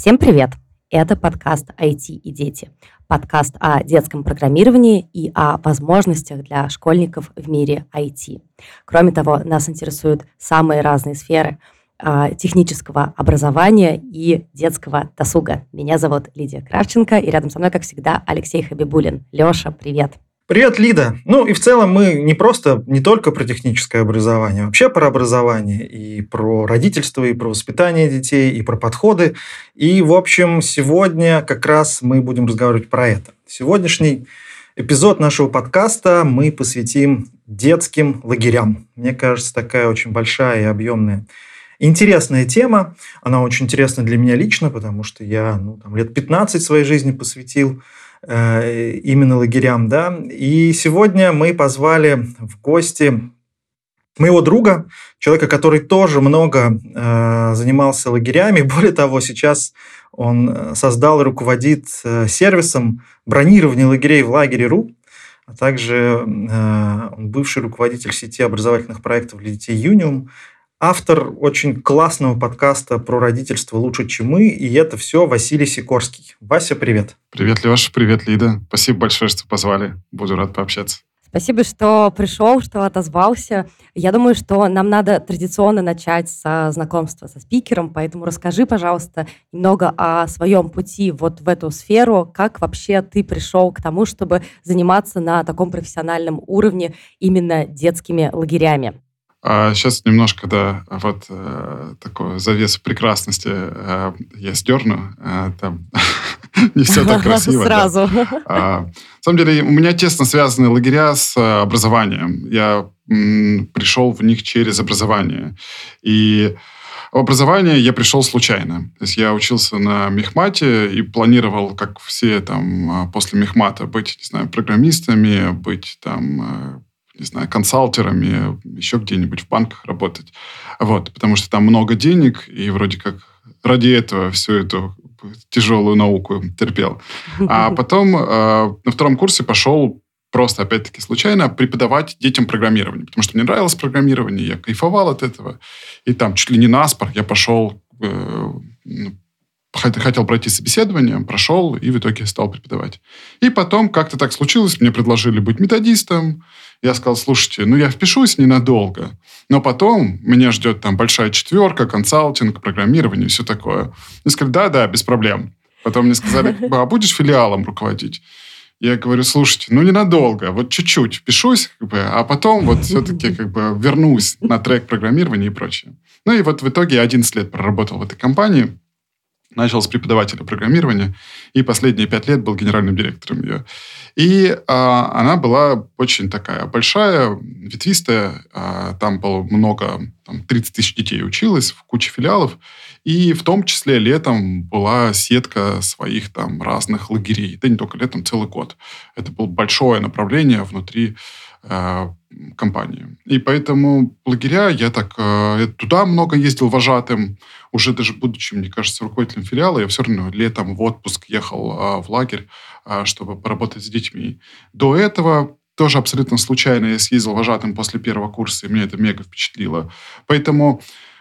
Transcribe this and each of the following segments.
Всем привет! Это подкаст IT и дети. Подкаст о детском программировании и о возможностях для школьников в мире IT. Кроме того, нас интересуют самые разные сферы а, технического образования и детского досуга. Меня зовут Лидия Кравченко, и рядом со мной, как всегда, Алексей Хабибулин. Леша, привет! Привет, Лида. Ну и в целом мы не просто, не только про техническое образование, вообще про образование и про родительство, и про воспитание детей, и про подходы. И, в общем, сегодня как раз мы будем разговаривать про это. Сегодняшний эпизод нашего подкаста мы посвятим детским лагерям. Мне кажется, такая очень большая и объемная Интересная тема, она очень интересна для меня лично, потому что я ну, там, лет 15 своей жизни посвятил именно лагерям, да. И сегодня мы позвали в гости моего друга, человека, который тоже много э, занимался лагерями. Более того, сейчас он э, создал и руководит э, сервисом бронирования лагерей в лагере.ру, а также э, он бывший руководитель сети образовательных проектов для детей «Юниум», автор очень классного подкаста про родительство лучше, чем мы, и это все Василий Сикорский. Вася, привет. Привет, Леша, привет, Лида. Спасибо большое, что позвали. Буду рад пообщаться. Спасибо, что пришел, что отозвался. Я думаю, что нам надо традиционно начать со знакомства со спикером, поэтому расскажи, пожалуйста, немного о своем пути вот в эту сферу, как вообще ты пришел к тому, чтобы заниматься на таком профессиональном уровне именно детскими лагерями. А сейчас немножко, да, вот э, такую завесу прекрасности э, я сдерну. Э, там не все так красиво. Сразу. Да. А, на самом деле, у меня тесно связаны лагеря с э, образованием. Я м, пришел в них через образование. И в образование я пришел случайно. То есть я учился на мехмате и планировал, как все там а, после мехмата, быть, не знаю, программистами, быть там э, не знаю, консалтерами, еще где-нибудь в банках работать. Вот, потому что там много денег, и вроде как ради этого всю эту тяжелую науку терпел. А потом э, на втором курсе пошел просто, опять-таки, случайно преподавать детям программирование, потому что мне нравилось программирование, я кайфовал от этого. И там чуть ли не наспор я пошел, э, ну, хотел пройти собеседование, прошел и в итоге стал преподавать. И потом как-то так случилось, мне предложили быть методистом, я сказал, слушайте, ну я впишусь ненадолго, но потом меня ждет там большая четверка, консалтинг, программирование, все такое. И сказали, да-да, без проблем. Потом мне сказали, а будешь филиалом руководить? Я говорю, слушайте, ну ненадолго, вот чуть-чуть впишусь, как бы, а потом вот все-таки как бы вернусь на трек программирования и прочее. Ну и вот в итоге я 11 лет проработал в этой компании, начал с преподавателя программирования, и последние пять лет был генеральным директором ее. И а, она была очень такая большая, ветвистая. А, там было много, там 30 тысяч детей училось в куче филиалов. И в том числе летом была сетка своих там разных лагерей. Да не только летом, целый год. Это было большое направление внутри а, компании. И поэтому лагеря, я так э, туда много ездил вожатым, уже даже будучи, мне кажется, руководителем филиала, я все равно летом в отпуск ехал э, в лагерь, э, чтобы поработать с детьми. До этого тоже абсолютно случайно я съездил вожатым после первого курса, и меня это мега впечатлило. Поэтому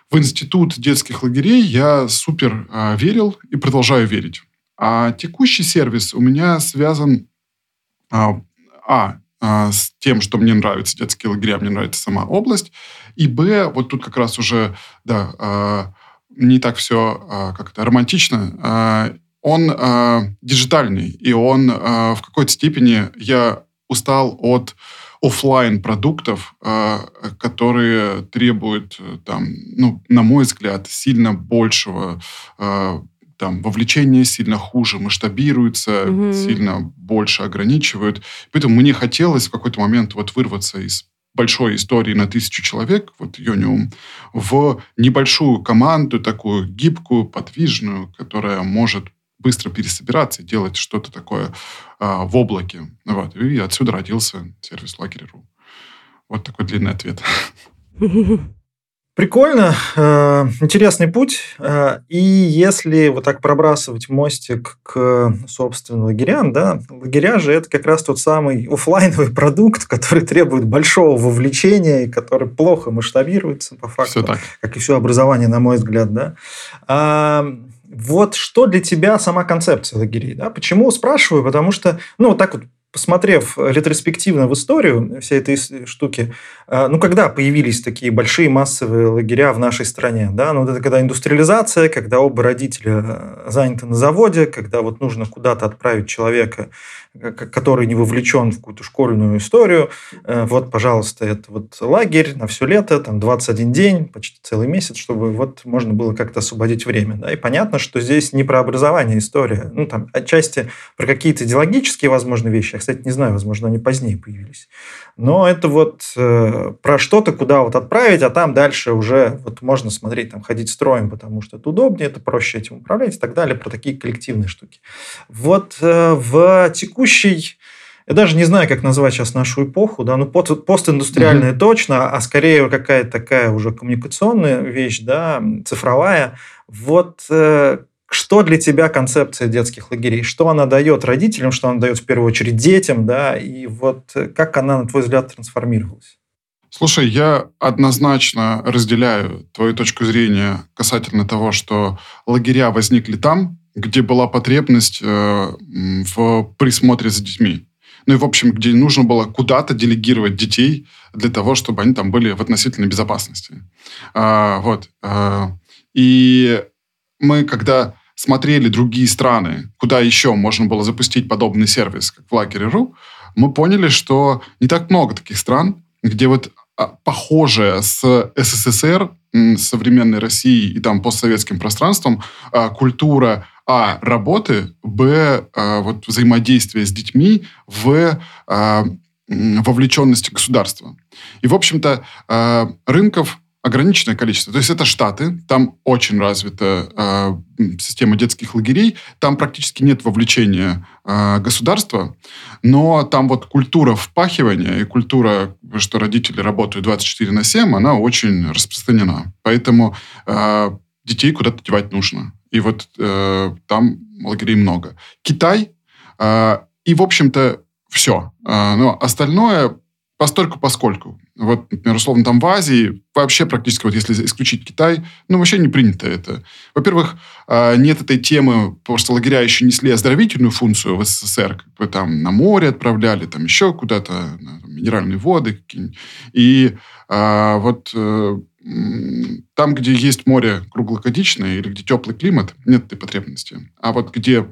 в институт детских лагерей я супер э, верил и продолжаю верить. А текущий сервис у меня связан а, а а, с тем, что мне нравятся детские лагеря, мне нравится сама область. И Б, вот тут как раз уже, да, а, не так все а, как-то романтично. Он диджитальный, и он в какой-то степени я устал от офлайн продуктов, которые требуют, там, ну, на мой взгляд, сильно большего там вовлечение сильно хуже масштабируется, угу. сильно больше ограничивают. Поэтому мне хотелось в какой-то момент вот вырваться из большой истории на тысячу человек, вот Йониум, в небольшую команду, такую гибкую, подвижную, которая может быстро пересобираться и делать что-то такое а, в облаке. Вот. И отсюда родился сервис Лагерь.ру. Вот такой длинный ответ. Прикольно, э, интересный путь. Э, и если вот так пробрасывать мостик к, собственно, лагерям, да, лагеря же это как раз тот самый офлайновый продукт, который требует большого вовлечения и который плохо масштабируется по факту, все так. как и все образование, на мой взгляд, да. Вот что для тебя сама концепция лагерей? Да? Почему спрашиваю? Потому что, ну, вот так вот посмотрев ретроспективно в историю всей этой штуки, э, ну, когда появились такие большие массовые лагеря в нашей стране, да, ну, это когда индустриализация, когда оба родителя э, заняты на заводе, когда вот нужно куда-то отправить человека который не вовлечен в какую-то школьную историю. Э, вот, пожалуйста, это вот лагерь на все лето, там 21 день, почти целый месяц, чтобы вот можно было как-то освободить время. Да? И понятно, что здесь не про образование история. Ну, там, отчасти про какие-то идеологические, возможно, вещи. Я, кстати, не знаю, возможно, они позднее появились. Но это вот э, про что-то, куда вот отправить, а там дальше уже вот можно смотреть, там, ходить строем, потому что это удобнее, это проще этим управлять и так далее, про такие коллективные штуки. Вот э, в текущем текущий, я даже не знаю, как назвать сейчас нашу эпоху, да, ну, постиндустриальная угу. точно, а скорее какая-то такая уже коммуникационная вещь, да, цифровая. Вот э, что для тебя концепция детских лагерей? Что она дает родителям, что она дает в первую очередь детям, да, и вот как она, на твой взгляд, трансформировалась? Слушай, я однозначно разделяю твою точку зрения касательно того, что лагеря возникли там, где была потребность э, в присмотре за детьми. Ну и, в общем, где нужно было куда-то делегировать детей для того, чтобы они там были в относительной безопасности. А, вот. А, и мы, когда смотрели другие страны, куда еще можно было запустить подобный сервис, как в лагере.ру, мы поняли, что не так много таких стран, где вот а, похожая с СССР, современной Россией и там постсоветским пространством а, культура а. работы, б. А, вот взаимодействия с детьми, в. Вовлеченности государства. И, в общем-то, рынков ограниченное количество. То есть это Штаты, там очень развита э, система детских лагерей, там практически нет вовлечения э, государства, но там вот культура впахивания и культура, что родители работают 24 на 7, она очень распространена. Поэтому э, детей куда-то девать нужно. И вот э, там лагерей много. Китай э, и, в общем-то, все. Э, но остальное постольку поскольку. Вот, например, условно, там в Азии вообще практически, вот если исключить Китай, ну, вообще не принято это. Во-первых, э, нет этой темы, потому что лагеря еще несли оздоровительную функцию в СССР, как бы там на море отправляли, там еще куда-то, минеральные воды какие-нибудь. И а, вот э, там, где есть море круглогодичное или где теплый климат, нет этой потребности. А вот где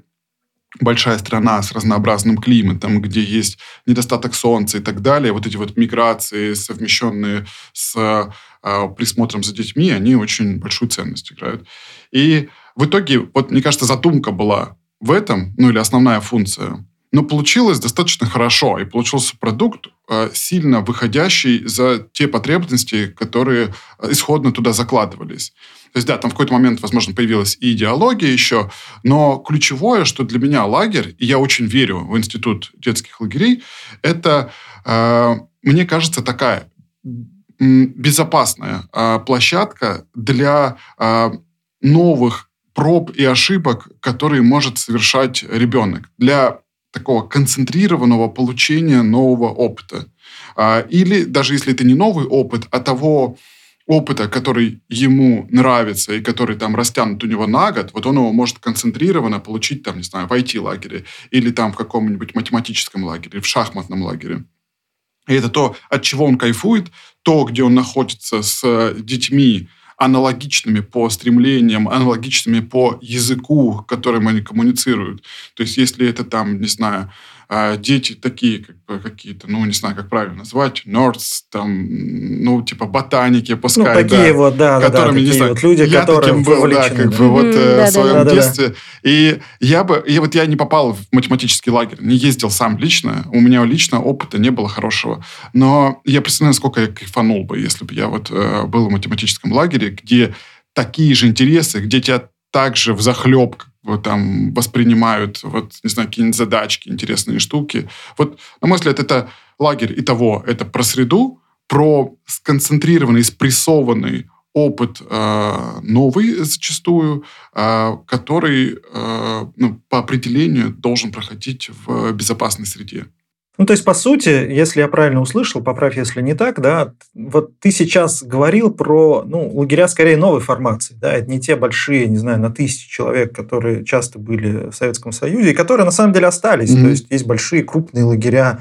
большая страна с разнообразным климатом, где есть недостаток солнца и так далее, вот эти вот миграции, совмещенные с э, присмотром за детьми, они очень большую ценность играют. И в итоге, вот мне кажется, задумка была в этом, ну или основная функция, но получилось достаточно хорошо, и получился продукт, э, сильно выходящий за те потребности, которые э, исходно туда закладывались. То есть, да, там в какой-то момент, возможно, появилась и идеология еще, но ключевое, что для меня лагерь, и я очень верю в институт детских лагерей, это, э, мне кажется, такая безопасная э, площадка для э, новых проб и ошибок, которые может совершать ребенок. Для такого концентрированного получения нового опыта. А, или даже если это не новый опыт, а того опыта, который ему нравится и который там растянут у него на год, вот он его может концентрированно получить там, не знаю, в IT-лагере или там в каком-нибудь математическом лагере, в шахматном лагере. И это то, от чего он кайфует, то, где он находится с детьми, аналогичными по стремлениям, аналогичными по языку, которым они коммуницируют. То есть, если это там, не знаю, дети такие, как бы какие-то, ну, не знаю, как правильно назвать, nerds, там, ну, типа ботаники, пускай, ну, такие да, вот, да, которыми, да, не знаю, вот люди, я которые таким был, да, как да. бы вот mm, да, в своем да, да, детстве. Да. И я бы, и вот я не попал в математический лагерь, не ездил сам лично, у меня лично опыта не было хорошего, но я представляю, насколько я кайфанул бы, если бы я вот э, был в математическом лагере, где такие же интересы, где тебя также в захлеб вот, там воспринимают, вот, не знаю, какие-нибудь задачки, интересные штуки. Вот, на мой взгляд, это лагерь и того, это про среду, про сконцентрированный, спрессованный опыт э, новый зачастую, э, который э, ну, по определению должен проходить в безопасной среде. Ну, то есть, по сути, если я правильно услышал, поправь, если не так, да, вот ты сейчас говорил про, ну, лагеря скорее новой формации, да, это не те большие, не знаю, на тысячи человек, которые часто были в Советском Союзе, и которые на самом деле остались. Mm-hmm. То есть, есть большие крупные лагеря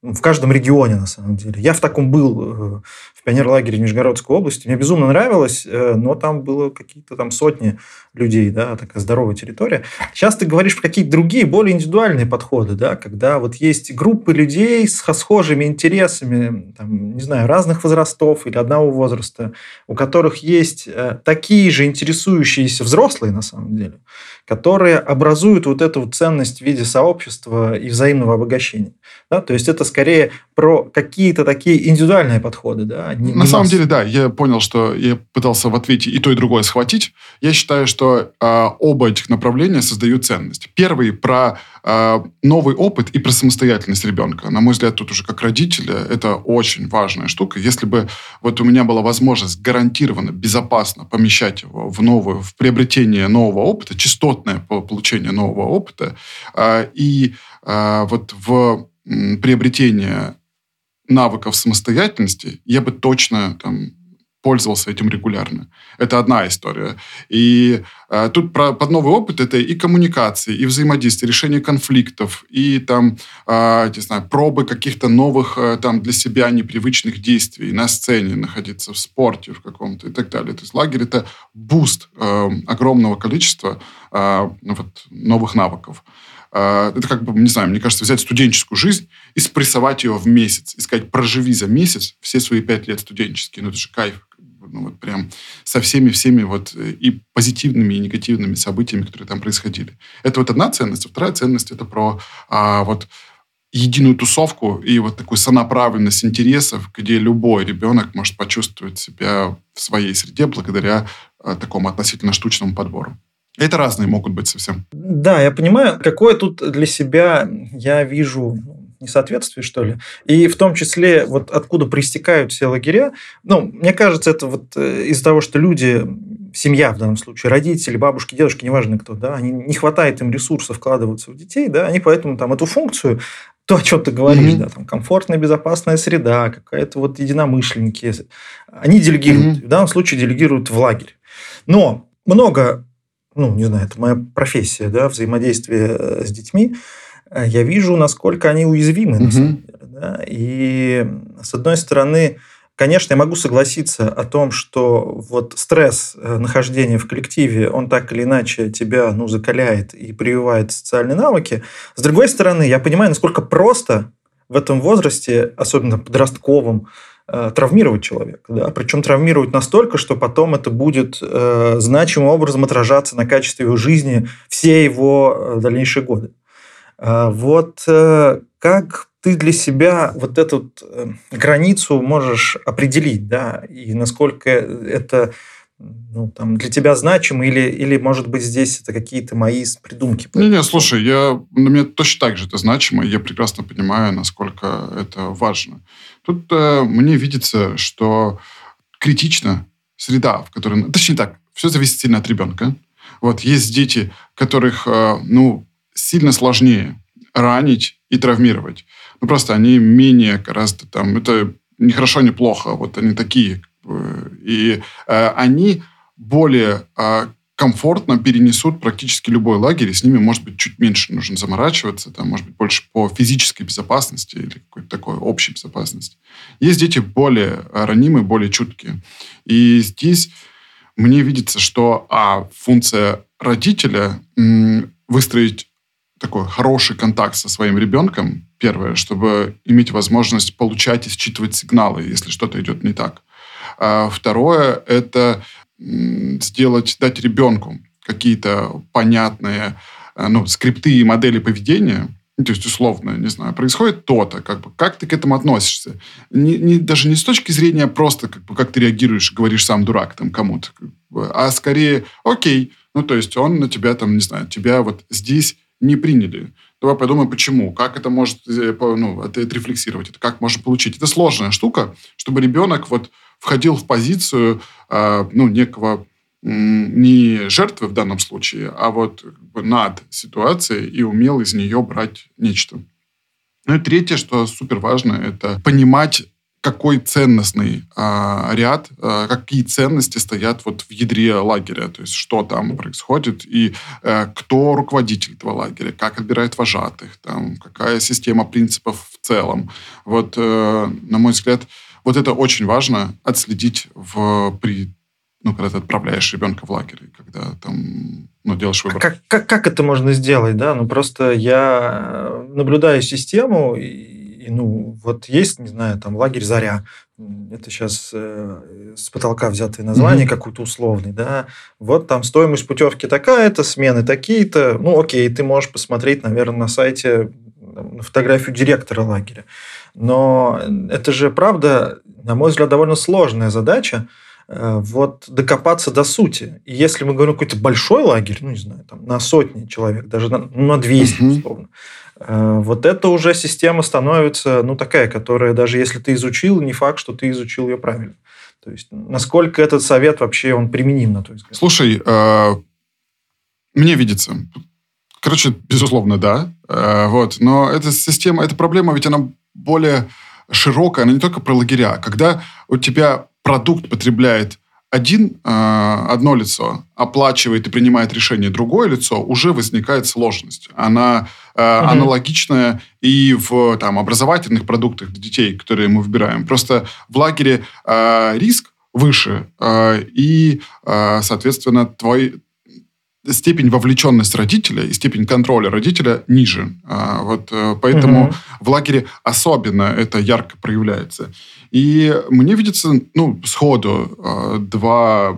в каждом регионе, на самом деле. Я в таком был э, пионерлагере Нижегородской области. Мне безумно нравилось, э, но там было какие-то там сотни людей, да, такая здоровая территория. Сейчас ты говоришь про какие-то другие, более индивидуальные подходы, да, когда вот есть группы людей с схожими интересами, там, не знаю, разных возрастов или одного возраста, у которых есть э, такие же интересующиеся взрослые, на самом деле, которые образуют вот эту вот ценность в виде сообщества и взаимного обогащения. Да? То есть это скорее про какие-то такие индивидуальные подходы. Да? Не, На не самом масс. деле, да, я понял, что я пытался в ответе и то, и другое схватить. Я считаю, что э, оба этих направления создают ценность. Первый про э, новый опыт и про самостоятельность ребенка. На мой взгляд, тут уже как родителя это очень важная штука. Если бы вот у меня была возможность гарантированно, безопасно помещать его в новую, в приобретение нового опыта, частотное получение нового опыта, э, и э, вот в приобретения навыков самостоятельности, я бы точно там пользовался этим регулярно. Это одна история. И э, тут про, под новый опыт это и коммуникации, и взаимодействие, решение конфликтов, и там, э, не знаю, пробы каких-то новых э, там для себя непривычных действий на сцене, находиться в спорте в каком-то и так далее. То есть лагерь это boost э, огромного количества э, вот, новых навыков. А, это как бы, не знаю, мне кажется, взять студенческую жизнь и спрессовать ее в месяц. И сказать, проживи за месяц все свои пять лет студенческие. Ну, это же кайф. Ну, вот прям со всеми-всеми вот э, и позитивными, и негативными событиями, которые там происходили. Это вот одна ценность. А вторая ценность – это про а, вот единую тусовку и вот такую сонаправленность интересов, где любой ребенок может почувствовать себя в своей среде благодаря а, такому относительно штучному подбору. Это разные могут быть совсем. Да, я понимаю, какое тут для себя я вижу несоответствие, что ли. И в том числе, вот откуда проистекают все лагеря. Ну, мне кажется, это вот э, из-за того, что люди, семья в данном случае, родители, бабушки, дедушки, неважно кто, да, они не хватает им ресурсов вкладываться в детей, да, они поэтому там эту функцию то, о чем ты говоришь, mm-hmm. да, там комфортная, безопасная среда, какая-то вот единомышленники, они делегируют, mm-hmm. в данном случае делегируют в лагерь. Но много ну, не знаю, это моя профессия, да, взаимодействие э, с детьми, э, я вижу, насколько они уязвимы, mm-hmm. на самом деле. Да? И, с одной стороны, конечно, я могу согласиться о том, что вот стресс э, нахождения в коллективе, он так или иначе тебя, ну, закаляет и прививает социальные навыки. С другой стороны, я понимаю, насколько просто в этом возрасте, особенно подростковом, травмировать человека. Да? Причем травмировать настолько, что потом это будет э, значимым образом отражаться на качестве его жизни все его э, дальнейшие годы. Э, вот э, как ты для себя вот эту э, границу можешь определить, да, и насколько это ну, там, для тебя значимо, или, или, может быть, здесь это какие-то мои придумки? Не-не, слушай, я, на меня точно так же это значимо, и я прекрасно понимаю, насколько это важно. Тут э, мне видится, что критично среда, в которой... Точнее так, все зависит сильно от ребенка. Вот есть дети, которых, э, ну, сильно сложнее ранить и травмировать. Ну, просто они менее гораздо там... Это не хорошо, не плохо. Вот они такие, и э, они более э, комфортно перенесут практически любой лагерь, и с ними, может быть, чуть меньше нужно заморачиваться, там, может быть, больше по физической безопасности или какой-то такой общей безопасности. Есть дети более ранимые, более чуткие. И здесь мне видится, что а, функция родителя выстроить такой хороший контакт со своим ребенком, первое, чтобы иметь возможность получать и считывать сигналы, если что-то идет не так. А второе – это сделать, дать ребенку какие-то понятные э, ну, скрипты и модели поведения, ну, то есть, условно, не знаю, происходит то-то, как бы, как ты к этому относишься? Не, не, даже не с точки зрения просто, как бы, как ты реагируешь, говоришь сам дурак там кому-то, как бы, а скорее, окей, ну, то есть, он на тебя там, не знаю, тебя вот здесь не приняли. Давай подумаем, почему, как это может э, ну, это отрефлексировать, это как можно получить. Это сложная штука, чтобы ребенок вот входил в позицию а, ну, некого не жертвы в данном случае, а вот над ситуацией и умел из нее брать нечто. Ну и третье, что супер важно, это понимать какой ценностный а, ряд, а, какие ценности стоят вот в ядре лагеря, то есть что там происходит и а, кто руководитель этого лагеря, как отбирает вожатых, там, какая система принципов в целом. Вот, а, на мой взгляд, вот это очень важно отследить в, при ну, когда ты отправляешь ребенка в лагерь, когда там, ну, делаешь выбор. Как, как, как это можно сделать, да? Ну, просто я наблюдаю систему, и ну, вот есть, не знаю, там лагерь «Заря», это сейчас э, с потолка взятое название mm-hmm. какое-то условный, да, вот там стоимость путевки такая-то, смены такие-то, ну, окей, ты можешь посмотреть, наверное, на сайте на фотографию директора лагеря. Но это же, правда, на мой взгляд, довольно сложная задача, э, вот докопаться до сути. И если мы говорим какой-то большой лагерь, ну, не знаю, там, на сотни человек, даже на, ну, на 200, mm-hmm. условно, Э, вот это уже система становится, ну, такая, которая даже если ты изучил, не факт, что ты изучил ее правильно. То есть, насколько этот совет вообще, он применим на твой взгляд? Слушай, э, мне видится. Короче, безусловно, да. Вот. Но эта система, эта проблема, ведь она более широкая, она не только про лагеря. Когда у тебя продукт потребляет один, э, одно лицо оплачивает и принимает решение другое лицо, уже возникает сложность. Она э, угу. аналогичная и в там, образовательных продуктах для детей, которые мы выбираем. Просто в лагере э, риск выше, э, и, э, соответственно, твой, степень вовлеченности родителя и степень контроля родителя ниже. А, вот э, поэтому угу. в лагере особенно это ярко проявляется. И мне видится, ну, сходу э, два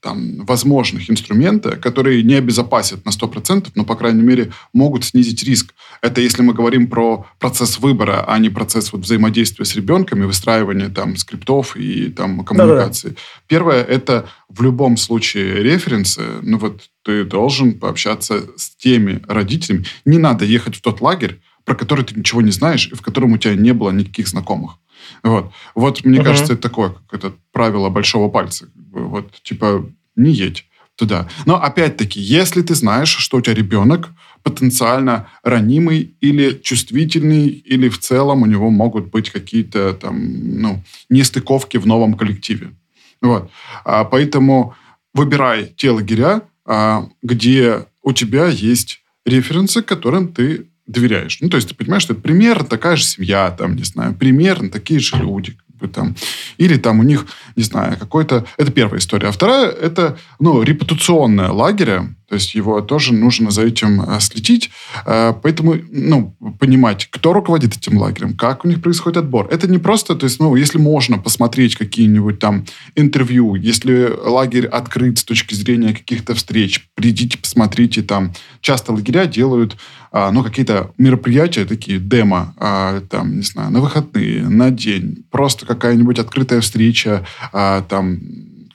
там, возможных инструмента, которые не обезопасят на 100%, но, по крайней мере, могут снизить риск. Это если мы говорим про процесс выбора, а не процесс вот, взаимодействия с ребенком и выстраивания там, скриптов и там, коммуникации. Да-да. Первое – это в любом случае референсы. Ну вот ты должен пообщаться с теми родителями. Не надо ехать в тот лагерь, про который ты ничего не знаешь и в котором у тебя не было никаких знакомых. Вот, вот мне uh-huh. кажется, это такое, как это правило большого пальца. Вот, типа, не едь туда. Но опять-таки, если ты знаешь, что у тебя ребенок потенциально ранимый или чувствительный, или в целом у него могут быть какие-то там, ну, нестыковки в новом коллективе. Вот. А, поэтому выбирай те лагеря, а, где у тебя есть референсы, которым ты доверяешь. Ну, то есть ты понимаешь, что это примерно такая же семья, там, не знаю, примерно такие же люди. Там. Или там у них, не знаю, какой-то... Это первая история. А вторая – это, ну, репутационная лагеря, то есть его тоже нужно за этим э, следить. Э, поэтому, ну, понимать, кто руководит этим лагерем, как у них происходит отбор. Это не просто, то есть, ну, если можно посмотреть какие-нибудь там интервью, если лагерь открыт с точки зрения каких-то встреч, придите, посмотрите там. Часто лагеря делают, ну, какие-то мероприятия такие, демо, а, там, не знаю, на выходные, на день. Просто какая-нибудь открытая встреча, а, там,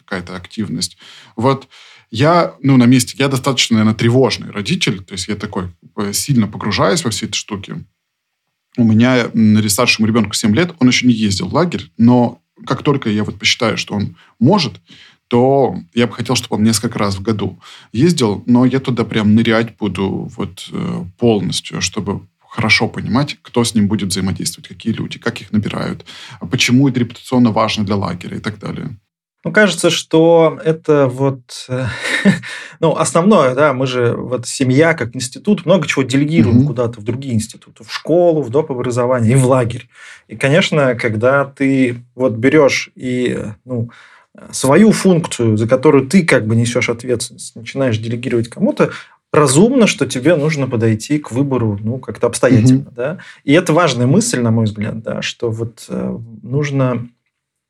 какая-то активность. Вот я, ну, на месте, я достаточно, наверное, тревожный родитель, то есть я такой сильно погружаюсь во все эти штуки. У меня старшему ребенку 7 лет, он еще не ездил в лагерь, но как только я вот посчитаю, что он может, то я бы хотел, чтобы он несколько раз в году ездил, но я туда прям нырять буду вот э, полностью, чтобы хорошо понимать, кто с ним будет взаимодействовать, какие люди, как их набирают, почему это репутационно важно для лагеря и так далее. Ну, кажется, что это вот, э, ну, основное, да, мы же, вот семья как институт, много чего делегируем mm-hmm. куда-то в другие институты, в школу, в доп. образование и в лагерь. И, конечно, когда ты вот берешь и, ну, свою функцию, за которую ты как бы несешь ответственность, начинаешь делегировать кому-то, разумно, что тебе нужно подойти к выбору, ну, как-то обстоятельно, mm-hmm. да. И это важная мысль, на мой взгляд, да, что вот э, нужно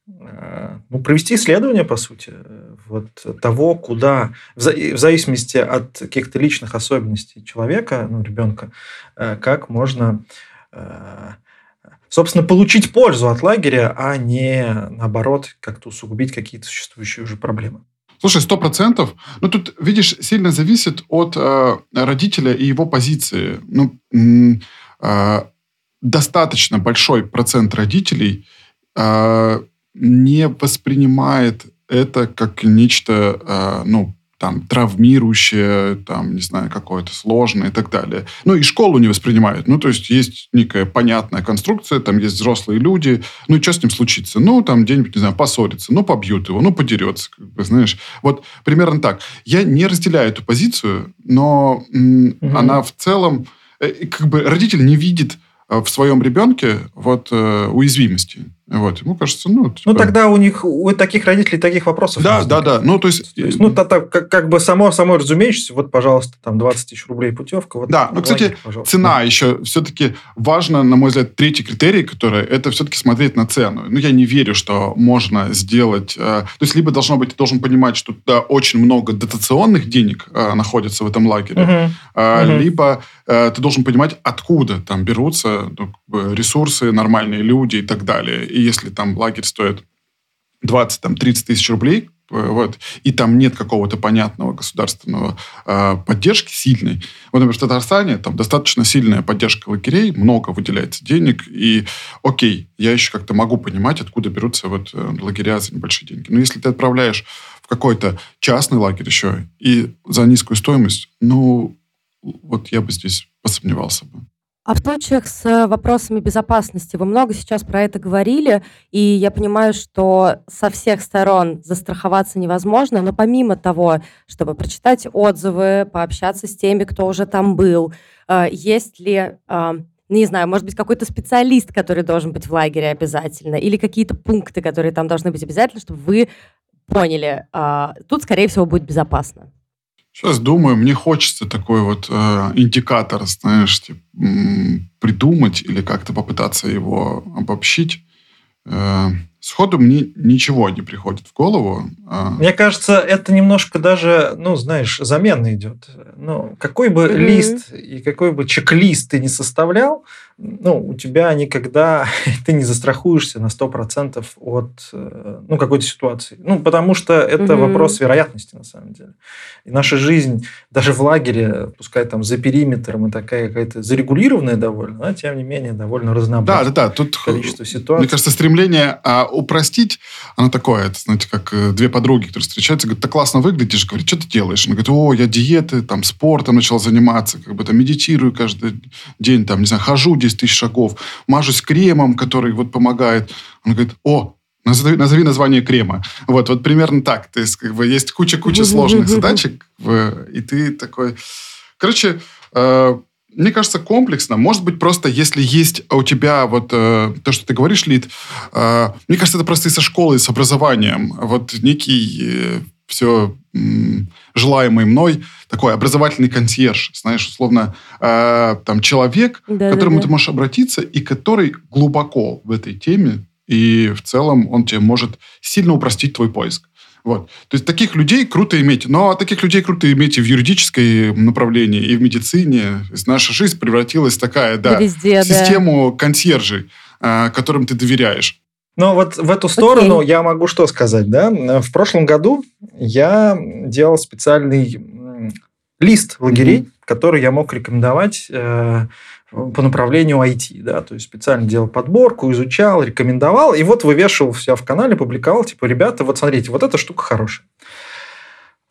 Э, ну, провести исследование, по сути, вот того, куда, в зависимости от каких-то личных особенностей человека, ну, ребенка, э, как можно, э, собственно, получить пользу от лагеря, а не, наоборот, как-то усугубить какие-то существующие уже проблемы. Слушай, сто процентов. Ну, тут, видишь, сильно зависит от э, родителя и его позиции. Ну, э, достаточно большой процент родителей э, не воспринимает это как нечто, а, ну, там, травмирующее, там, не знаю, какое-то сложное и так далее. Ну, и школу не воспринимают. Ну, то есть, есть некая понятная конструкция, там есть взрослые люди. Ну, и что с ним случится? Ну, там где-нибудь, не знаю, поссорится, ну, побьют его, ну, подерется, как бы, знаешь. Вот примерно так. Я не разделяю эту позицию, но м- угу. она в целом... Э, как бы родитель не видит э, в своем ребенке вот э, уязвимости. Вот, ему кажется, ну... Типа... Ну, тогда у них, у таких родителей таких вопросов Да, да, да. Ну, то есть... то есть ну, то, то, как, как бы само, само разумеющееся, вот, пожалуйста, там 20 тысяч рублей путевка. Вот, да, ну, кстати, лагерь, цена еще все-таки важно, на мой взгляд, третий критерий, который, это все-таки смотреть на цену. Ну, я не верю, что можно сделать... Э, то есть, либо должно быть, ты должен понимать, что туда очень много дотационных денег э, находится в этом лагере, угу. Э, угу. либо э, ты должен понимать, откуда там берутся ну, ресурсы, нормальные люди и так далее если там лагерь стоит 20-30 тысяч рублей, э, вот, и там нет какого-то понятного государственного э, поддержки сильной. Вот, например, в Татарстане там достаточно сильная поддержка лагерей, много выделяется денег, и окей, я еще как-то могу понимать, откуда берутся вот э, лагеря за небольшие деньги. Но если ты отправляешь в какой-то частный лагерь еще и за низкую стоимость, ну, вот я бы здесь посомневался бы. А в случаях с э, вопросами безопасности вы много сейчас про это говорили, и я понимаю, что со всех сторон застраховаться невозможно, но помимо того, чтобы прочитать отзывы, пообщаться с теми, кто уже там был, э, есть ли э, не знаю, может быть, какой-то специалист, который должен быть в лагере обязательно, или какие-то пункты, которые там должны быть обязательно, чтобы вы поняли, тут, скорее всего, будет безопасно. Сейчас думаю, мне хочется такой вот э, индикатор, знаешь, типа, придумать или как-то попытаться его обобщить. Э, сходу мне ничего не приходит в голову. А мне кажется, это немножко даже, ну, знаешь, замена идет. Ну, какой бы mm-hmm. лист и какой бы чек-лист ты не составлял, ну, у тебя никогда ты не застрахуешься на 100% от э, ну, какой-то ситуации. Ну, потому что это угу. вопрос вероятности, на самом деле. И наша жизнь, даже в лагере, пускай там за периметром и такая какая-то зарегулированная довольно, но, тем не менее, довольно разнообразная. Да, да, да. Тут, количество ситуаций. Мне кажется, стремление а, упростить, оно такое, это, знаете, как э, две подруги, которые встречаются, говорят, ты классно выглядишь, говорит, что ты делаешь? Она говорит, о, я диеты, там, спортом начал заниматься, как бы там медитирую каждый день, там, не знаю, хожу 10 тысяч шагов, мажусь кремом, который вот помогает. Он говорит, о, назови, назови название крема. Вот, вот примерно так. То есть, как бы, есть куча-куча сложных задачек, и ты такой... Короче, э, мне кажется, комплексно. Может быть, просто если есть у тебя вот э, то, что ты говоришь, Лид, э, мне кажется, это просто и со школой, и с образованием. Вот некий э, все желаемый мной такой образовательный консьерж, знаешь, условно, э, там человек, да, к которому да, да. ты можешь обратиться и который глубоко в этой теме, и в целом он тебе может сильно упростить твой поиск. Вот. То есть таких людей круто иметь. Но таких людей круто иметь и в юридической направлении, и в медицине. То есть наша жизнь превратилась такая, да, Везде, в систему да. консьержей, э, которым ты доверяешь. Но вот в эту сторону okay. я могу что сказать, да? В прошлом году я делал специальный лист лагерей, mm-hmm. который я мог рекомендовать э, по направлению IT, да, то есть специально делал подборку, изучал, рекомендовал, и вот вывешивал все в канале, публиковал, типа, ребята, вот смотрите, вот эта штука хорошая.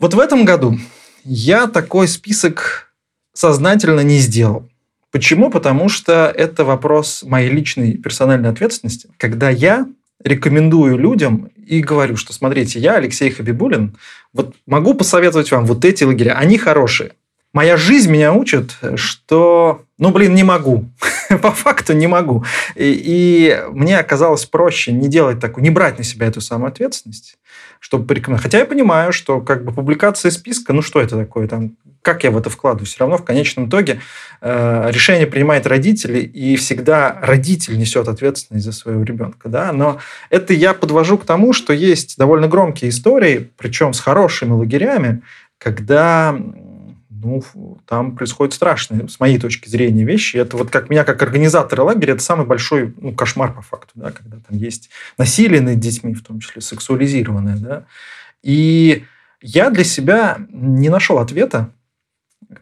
Вот в этом году я такой список сознательно не сделал. Почему? Потому что это вопрос моей личной персональной ответственности. Когда я рекомендую людям и говорю, что смотрите, я Алексей Хабибулин, вот могу посоветовать вам вот эти лагеря, они хорошие. Моя жизнь меня учит, что, ну, блин, не могу. По факту не могу. И, и мне оказалось проще не делать такую, не брать на себя эту самую ответственность, чтобы порекомендовать. Хотя я понимаю, что как бы публикация списка, ну, что это такое? Там как я в это вкладываю? Все равно в конечном итоге э, решение принимает родители, и всегда родитель несет ответственность за своего ребенка. Да? Но это я подвожу к тому, что есть довольно громкие истории, причем с хорошими лагерями, когда ну, там происходят страшные, с моей точки зрения, вещи. Это вот как меня, как организатора лагеря, это самый большой ну, кошмар по факту, да, когда там есть насилие над детьми, в том числе сексуализированное. Да. И я для себя не нашел ответа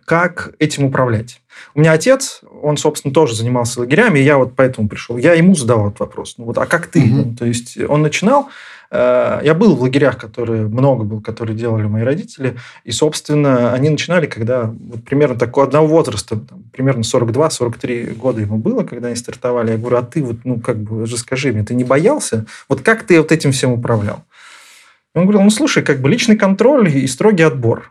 как этим управлять. У меня отец, он, собственно, тоже занимался лагерями, и я вот поэтому пришел. Я ему задавал этот вопрос. Ну вот, а как ты? Угу. То есть он начинал я был в лагерях, которые много был, которые делали мои родители, и, собственно, они начинали, когда вот примерно такого одного возраста, там, примерно 42-43 года ему было, когда они стартовали. Я говорю, а ты вот, ну, как бы, же скажи мне, ты не боялся? Вот как ты вот этим всем управлял? Он говорил, ну, слушай, как бы личный контроль и строгий отбор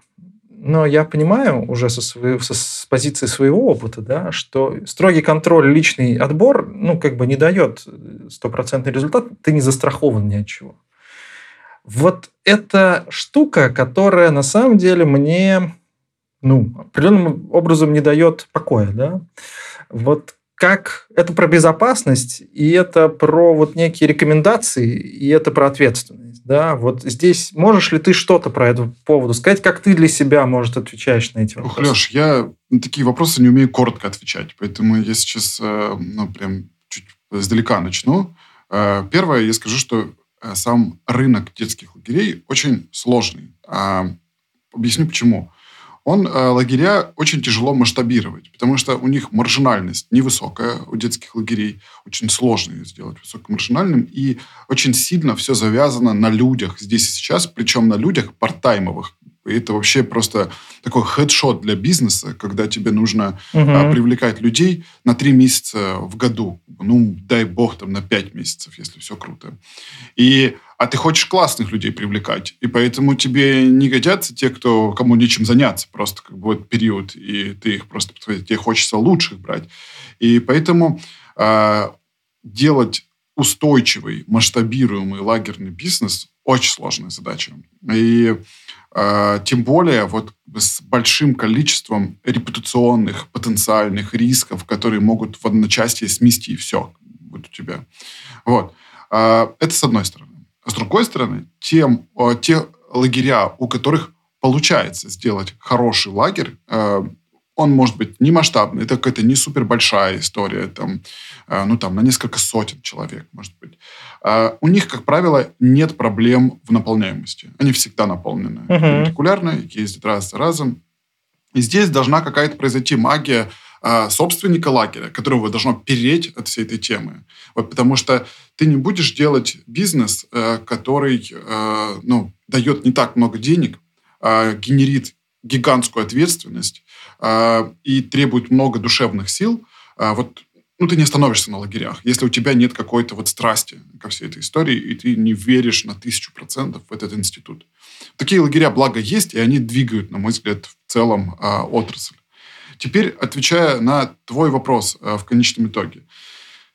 но я понимаю уже со, своего, со, с позиции своего опыта, да, что строгий контроль, личный отбор, ну, как бы не дает стопроцентный результат, ты не застрахован ни от чего. Вот эта штука, которая на самом деле мне ну, определенным образом не дает покоя. Да? Вот как это про безопасность, и это про вот некие рекомендации, и это про ответственность. Да? Вот здесь можешь ли ты что-то про это поводу сказать, как ты для себя, может, отвечаешь на эти вопросы? Ух, Леш, я на такие вопросы не умею коротко отвечать, поэтому я сейчас, э, ну, прям чуть издалека начну. Э, первое, я скажу, что сам рынок детских лагерей очень сложный. А, объясню почему. Он э, лагеря очень тяжело масштабировать, потому что у них маржинальность невысокая у детских лагерей, очень сложно ее сделать высокомаржинальным, и очень сильно все завязано на людях здесь и сейчас, причем на людях партаймовых, и это вообще просто такой хедшот для бизнеса, когда тебе нужно угу. а, привлекать людей на три месяца в году. Ну, дай бог, там на пять месяцев, если все круто. И, а ты хочешь классных людей привлекать. И поэтому тебе не годятся те, кто, кому нечем заняться. Просто как бы вот период. И ты их просто... Тебе хочется лучших брать. И поэтому а, делать устойчивый, масштабируемый лагерный бизнес очень сложная задача. И тем более вот с большим количеством репутационных потенциальных рисков, которые могут в одночасье смести все вот у тебя. Вот. Э, это с одной стороны. А с другой стороны, тем, э, те лагеря, у которых получается сделать хороший лагерь, он может быть не масштабный, это какая-то не супер большая история, там, э, ну, там, на несколько сотен человек, может быть. А у них, как правило, нет проблем в наполняемости. Они всегда наполнены uh-huh. регулярно, ездят раз за разом. И здесь должна какая-то произойти магия э, собственника лагеря, которого должно переть от всей этой темы. Вот, потому что ты не будешь делать бизнес, э, который ну, дает не так много денег, а генерит гигантскую ответственность и требует много душевных сил, э, вот ну, ты не остановишься на лагерях, если у тебя нет какой-то вот страсти ко всей этой истории, и ты не веришь на тысячу процентов в этот институт. Такие лагеря, благо, есть, и они двигают, на мой взгляд, в целом э, отрасль. Теперь, отвечая на твой вопрос э, в конечном итоге.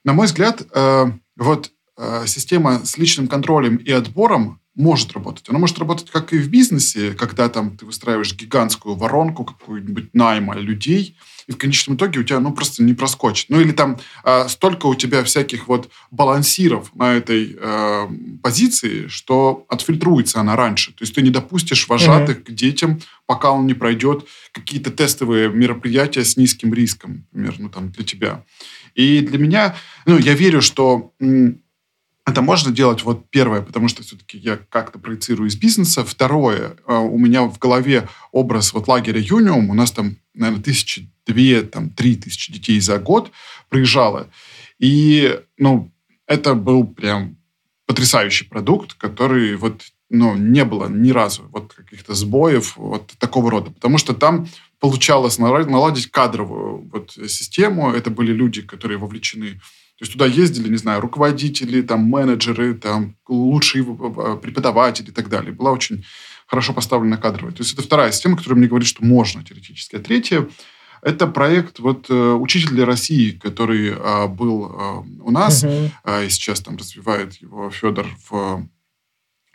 На мой взгляд, э, вот э, система с личным контролем и отбором может работать. Оно может работать как и в бизнесе, когда там ты выстраиваешь гигантскую воронку какую-нибудь найма людей, и в конечном итоге у тебя ну просто не проскочит. Ну или там э, столько у тебя всяких вот балансиров на этой э, позиции, что отфильтруется она раньше. То есть ты не допустишь вожатых mm-hmm. к детям, пока он не пройдет какие-то тестовые мероприятия с низким риском, например, ну там для тебя. И для меня, ну я верю, что это можно делать, вот первое, потому что все-таки я как-то проецирую из бизнеса. Второе, э, у меня в голове образ вот лагеря Юниум. У нас там, наверное, тысячи две, там, три тысячи детей за год приезжало. И, ну, это был прям потрясающий продукт, который вот, ну, не было ни разу вот каких-то сбоев вот такого рода. Потому что там получалось наладить кадровую вот систему. Это были люди, которые вовлечены то есть туда ездили, не знаю, руководители, там, менеджеры, там, лучшие преподаватели и так далее. Была очень хорошо поставлена кадровая. То есть это вторая система, которая мне говорит, что можно теоретически. А третья – это проект вот э, «Учитель для России», который а, был а, у нас, uh-huh. а, и сейчас там развивает его Федор в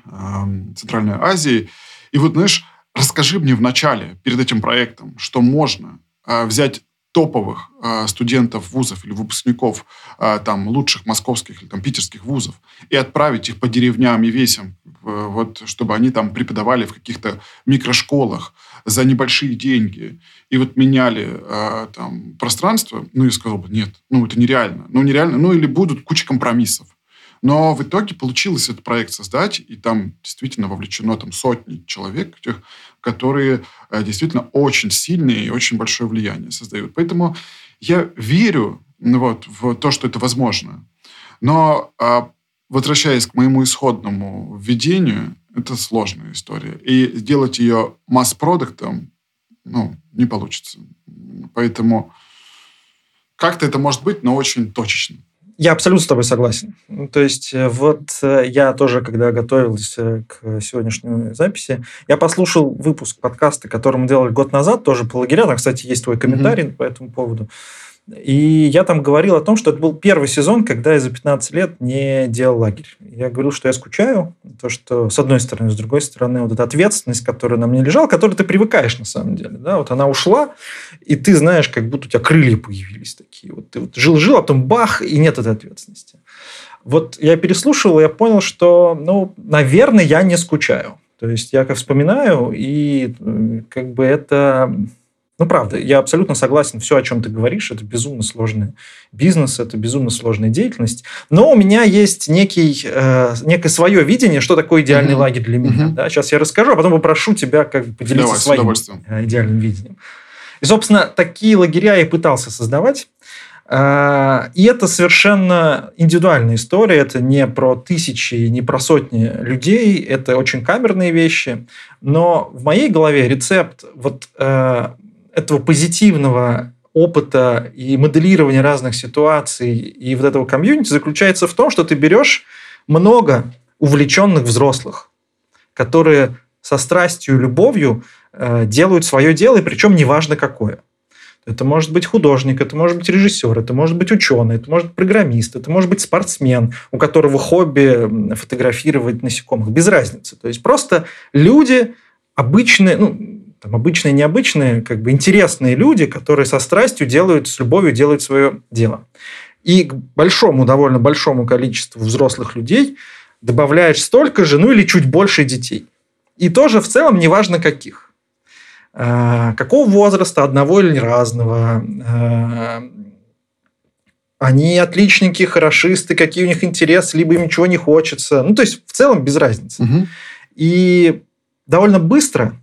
а, Центральной Азии. И вот, знаешь, расскажи мне в начале, перед этим проектом, что можно а, взять топовых э, студентов вузов или выпускников э, там лучших московских или там питерских вузов и отправить их по деревням и весям, вот, чтобы они там преподавали в каких-то микрошколах за небольшие деньги и вот меняли э, там пространство, ну, я сказал бы, нет, ну, это нереально. Ну, нереально. Ну, или будут куча компромиссов. Но в итоге получилось этот проект создать, и там действительно вовлечено там сотни человек, тех, которые э, действительно очень сильные и очень большое влияние создают. Поэтому я верю ну, вот, в то, что это возможно. Но а, возвращаясь к моему исходному введению, это сложная история. И сделать ее масс-продуктом ну, не получится. Поэтому как-то это может быть, но очень точечно. Я абсолютно с тобой согласен. Ну, то есть э, вот э, я тоже, когда готовился к сегодняшней записи, я послушал выпуск подкаста, который мы делали год назад, тоже по лагерям. Там, кстати, есть твой комментарий mm-hmm. по этому поводу. И я там говорил о том, что это был первый сезон, когда я за 15 лет не делал лагерь. Я говорил, что я скучаю, то, что с одной стороны, с другой стороны, вот эта ответственность, которая на мне лежала, которой ты привыкаешь на самом деле. Да? Вот она ушла, и ты знаешь, как будто у тебя крылья появились такие. Вот ты вот жил-жил, а потом бах, и нет этой ответственности. Вот я переслушал, и я понял, что, ну, наверное, я не скучаю. То есть я как вспоминаю, и как бы это ну, правда, я абсолютно согласен. Все, о чем ты говоришь, это безумно сложный бизнес, это безумно сложная деятельность. Но у меня есть некий, э, некое свое видение, что такое идеальный mm-hmm. лагерь для меня. Mm-hmm. Да? Сейчас я расскажу, а потом попрошу тебя как бы поделиться Давай, своим э, идеальным видением. И, собственно, такие лагеря я и пытался создавать. Э, и это совершенно индивидуальная история. Это не про тысячи, не про сотни людей. Это очень камерные вещи. Но в моей голове рецепт вот э, этого позитивного опыта и моделирования разных ситуаций и вот этого комьюнити заключается в том, что ты берешь много увлеченных взрослых, которые со страстью и любовью э, делают свое дело, и причем неважно какое. Это может быть художник, это может быть режиссер, это может быть ученый, это может быть программист, это может быть спортсмен, у которого хобби фотографировать насекомых. Без разницы. То есть просто люди обычные, ну, там обычные, необычные, как бы интересные люди, которые со страстью делают, с любовью делают свое дело. И к большому, довольно большому количеству взрослых людей добавляешь столько же, ну или чуть больше детей. И тоже в целом неважно каких. А, какого возраста, одного или разного. А, они отличники, хорошисты, какие у них интересы, либо им ничего не хочется. Ну, то есть, в целом без разницы. Угу. И довольно быстро